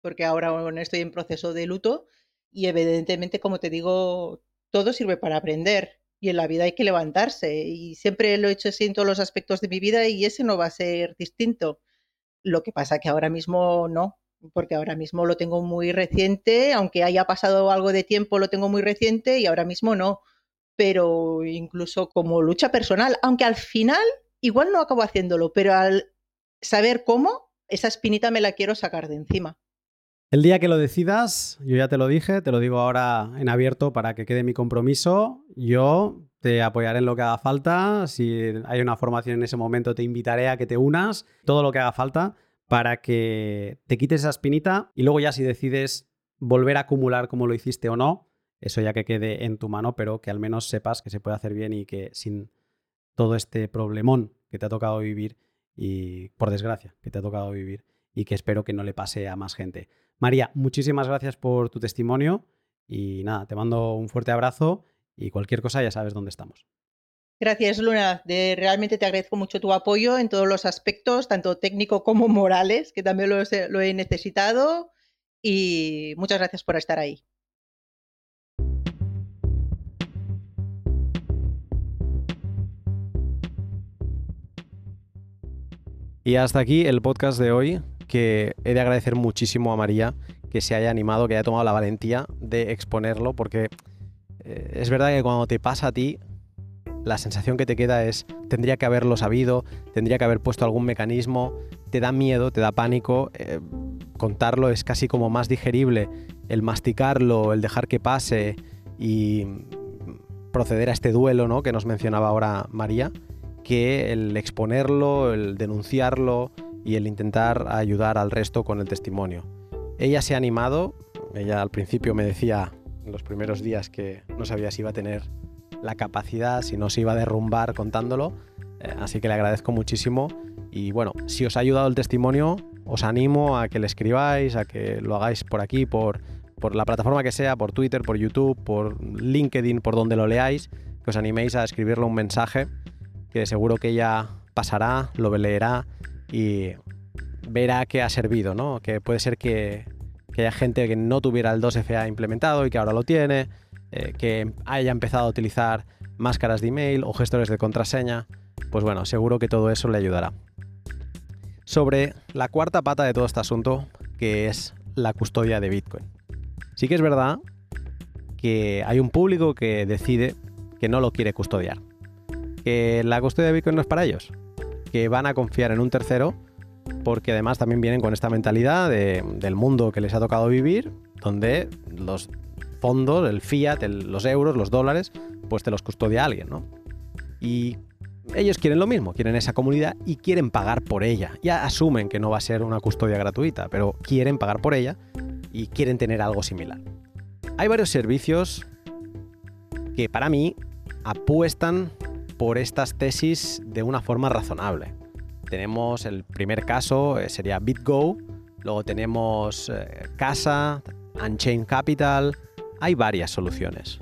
porque ahora estoy en proceso de luto, y evidentemente, como te digo, todo sirve para aprender. Y en la vida hay que levantarse. Y siempre lo he hecho así en todos los aspectos de mi vida y ese no va a ser distinto. Lo que pasa que ahora mismo no, porque ahora mismo lo tengo muy reciente, aunque haya pasado algo de tiempo, lo tengo muy reciente y ahora mismo no. Pero incluso como lucha personal, aunque al final igual no acabo haciéndolo, pero al saber cómo, esa espinita me la quiero sacar de encima. El día que lo decidas, yo ya te lo dije, te lo digo ahora en abierto para que quede mi compromiso. Yo te apoyaré en lo que haga falta. Si hay una formación en ese momento, te invitaré a que te unas, todo lo que haga falta para que te quites esa espinita y luego ya si decides volver a acumular como lo hiciste o no, eso ya que quede en tu mano, pero que al menos sepas que se puede hacer bien y que sin todo este problemón que te ha tocado vivir y por desgracia que te ha tocado vivir y que espero que no le pase a más gente. María, muchísimas gracias por tu testimonio y nada, te mando un fuerte abrazo y cualquier cosa ya sabes dónde estamos. Gracias, Luna. De, realmente te agradezco mucho tu apoyo en todos los aspectos, tanto técnico como morales, que también lo, lo he necesitado. Y muchas gracias por estar ahí. Y hasta aquí el podcast de hoy que he de agradecer muchísimo a María que se haya animado, que haya tomado la valentía de exponerlo, porque eh, es verdad que cuando te pasa a ti, la sensación que te queda es, tendría que haberlo sabido, tendría que haber puesto algún mecanismo, te da miedo, te da pánico, eh, contarlo es casi como más digerible, el masticarlo, el dejar que pase y proceder a este duelo ¿no? que nos mencionaba ahora María, que el exponerlo, el denunciarlo, y el intentar ayudar al resto con el testimonio. Ella se ha animado, ella al principio me decía en los primeros días que no sabía si iba a tener la capacidad, si no se iba a derrumbar contándolo, eh, así que le agradezco muchísimo y bueno, si os ha ayudado el testimonio, os animo a que le escribáis, a que lo hagáis por aquí, por, por la plataforma que sea, por Twitter, por YouTube, por LinkedIn, por donde lo leáis, que os animéis a escribirle un mensaje que seguro que ella pasará, lo leerá y verá que ha servido, ¿no? Que puede ser que, haya gente que no tuviera el 2FA implementado y que ahora lo tiene, eh, que haya empezado a utilizar máscaras de email o gestores de contraseña, pues bueno, seguro que todo eso le ayudará. Sobre la cuarta pata de todo este asunto, que es la custodia de Bitcoin. Sí que es verdad que hay un público que decide que no lo quiere custodiar, que la custodia de Bitcoin no es para ellos, que van a confiar en un tercero porque además también vienen con esta mentalidad del mundo que les ha tocado vivir, donde los fondos, el fiat, los euros, los dólares, pues te los custodia alguien, ¿no? Y ellos quieren lo mismo, quieren esa comunidad y quieren pagar por ella. Ya asumen que no va a ser una custodia gratuita, pero quieren pagar por ella y quieren tener algo similar. Hay varios servicios que para mí apuestan por estas tesis de una forma razonable. Tenemos el primer caso, eh, sería BitGo, luego tenemos eh, Casa, Unchained Capital, hay varias soluciones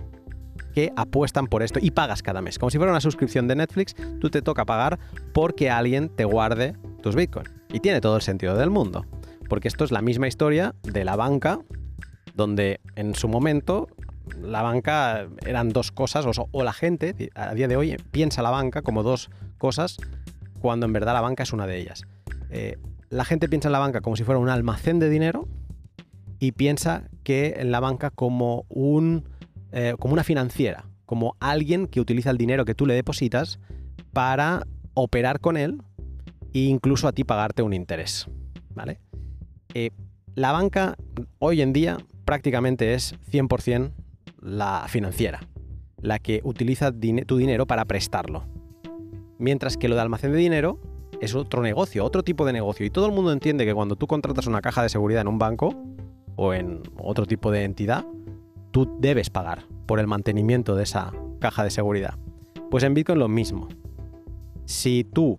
que apuestan por esto y pagas cada mes. Como si fuera una suscripción de Netflix, tú te toca pagar porque alguien te guarde tus bitcoins. Y tiene todo el sentido del mundo. Porque esto es la misma historia de la banca, donde en su momento la banca eran dos cosas, o, la gente a día de hoy piensa la banca como dos cosas, cuando en verdad la banca es una de ellas. Eh, la gente piensa en la banca como si fuera un almacén de dinero y piensa que en la banca como, un, eh, como una financiera, como alguien que utiliza el dinero que tú le depositas para operar con él e incluso a ti pagarte un interés. ¿vale? Eh, la banca hoy en día prácticamente es 100% la financiera, la que utiliza tu dinero para prestarlo. Mientras que lo de almacén de dinero es otro negocio, otro tipo de negocio. Y todo el mundo entiende que cuando tú contratas una caja de seguridad en un banco o en otro tipo de entidad, tú debes pagar por el mantenimiento de esa caja de seguridad. Pues en Bitcoin lo mismo. Si tú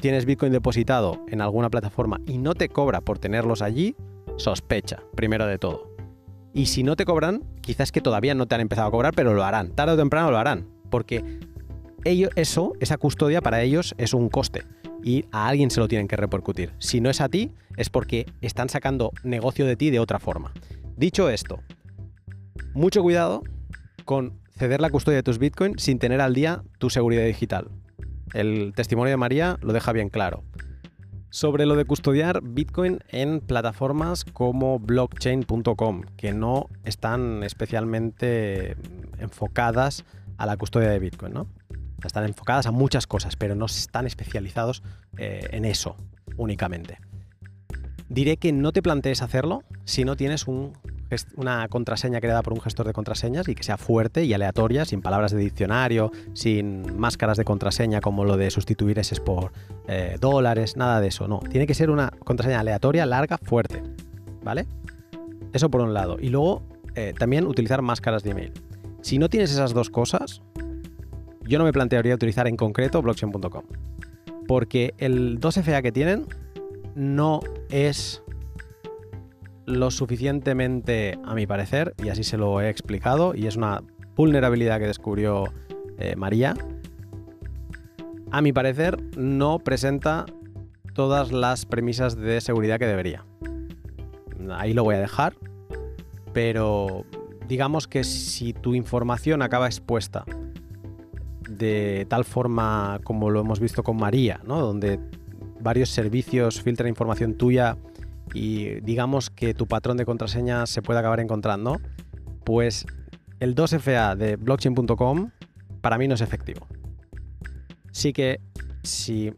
tienes Bitcoin depositado en alguna plataforma y no te cobra por tenerlos allí, sospecha, primero de todo. Y si no te cobran, quizás que todavía no te han empezado a cobrar, pero lo harán. Tarde o temprano lo harán. Porque ellos, eso, esa custodia para ellos es un coste. Y a alguien se lo tienen que repercutir. Si no es a ti, es porque están sacando negocio de ti de otra forma. Dicho esto, mucho cuidado con ceder la custodia de tus bitcoins sin tener al día tu seguridad digital. El testimonio de María lo deja bien claro sobre lo de custodiar Bitcoin en plataformas como blockchain.com, que no están especialmente enfocadas a la custodia de Bitcoin, ¿no? Están enfocadas a muchas cosas, pero no están especializados eh, en eso únicamente. Diré que no te plantees hacerlo si no tienes un una contraseña creada por un gestor de contraseñas y que sea fuerte y aleatoria, sin palabras de diccionario, sin máscaras de contraseña como lo de sustituir ese por eh, dólares, nada de eso. No, tiene que ser una contraseña aleatoria, larga, fuerte. ¿Vale? Eso por un lado. Y luego eh, también utilizar máscaras de email. Si no tienes esas dos cosas, yo no me plantearía utilizar en concreto blockchain.com. Porque el 2FA que tienen no es lo suficientemente, a mi parecer, y así se lo he explicado, y es una vulnerabilidad que descubrió eh, María, a mi parecer no presenta todas las premisas de seguridad que debería. Ahí lo voy a dejar, pero digamos que si tu información acaba expuesta de tal forma como lo hemos visto con María, ¿no? donde varios servicios filtran información tuya y digamos que tu patrón de contraseña se puede acabar encontrando, pues el 2FA de blockchain.com para mí no es efectivo. Sí que si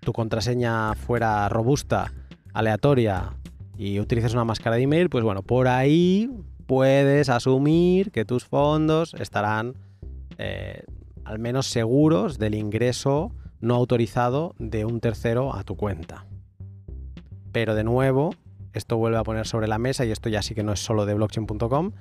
tu contraseña fuera robusta, aleatoria y utilizas una máscara de email, pues bueno, por ahí puedes asumir que tus fondos estarán eh, al menos seguros del ingreso no autorizado de un tercero a tu cuenta. Pero de nuevo, esto vuelve a poner sobre la mesa, y esto ya sí que no es solo de blockchain.com,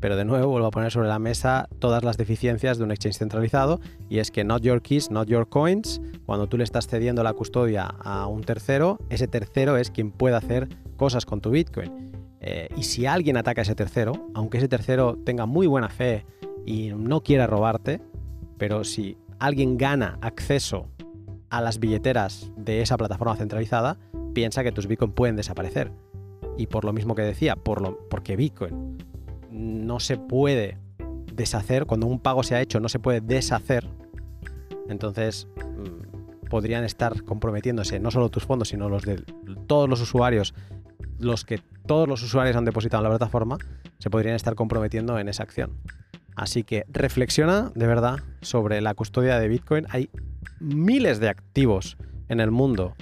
pero de nuevo vuelvo a poner sobre la mesa todas las deficiencias de un exchange centralizado, y es que not your keys, not your coins, cuando tú le estás cediendo la custodia a un tercero, ese tercero es quien puede hacer cosas con tu Bitcoin. Eh, y si alguien ataca a ese tercero, aunque ese tercero tenga muy buena fe y no quiera robarte, pero si alguien gana acceso a las billeteras de esa plataforma centralizada, piensa que tus Bitcoin pueden desaparecer. Y por lo mismo que decía, por lo, porque Bitcoin no se puede deshacer, cuando un pago se ha hecho no se puede deshacer, entonces mm, podrían estar comprometiéndose no solo tus fondos, sino los de todos los usuarios, los que todos los usuarios han depositado en la plataforma, se podrían estar comprometiendo en esa acción. Así que reflexiona de verdad sobre la custodia de Bitcoin. Hay miles de activos en el mundo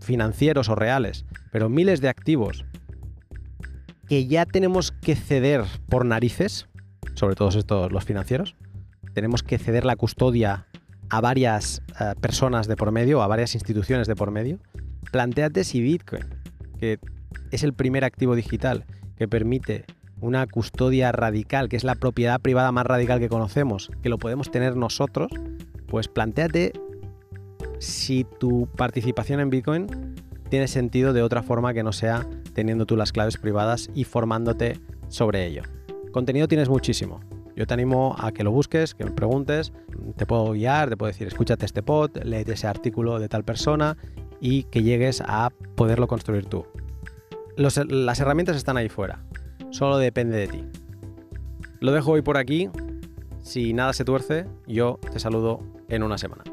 financieros o reales, pero miles de activos que ya tenemos que ceder por narices, sobre todo estos los financieros, tenemos que ceder la custodia a varias eh, personas de por medio, a varias instituciones de por medio. Plantéate si Bitcoin, que es el primer activo digital que permite una custodia radical, que es la propiedad privada más radical que conocemos, que lo podemos tener nosotros, pues planteate si tu participación en Bitcoin tiene sentido de otra forma que no sea teniendo tú las claves privadas y formándote sobre ello. Contenido tienes muchísimo. Yo te animo a que lo busques, que me preguntes, te puedo guiar, te puedo decir, escúchate este pod, léete ese artículo de tal persona y que llegues a poderlo construir tú. las herramientas están ahí fuera. Solo depende de ti. Lo dejo hoy por aquí. Si nada se tuerce, yo te saludo en una semana.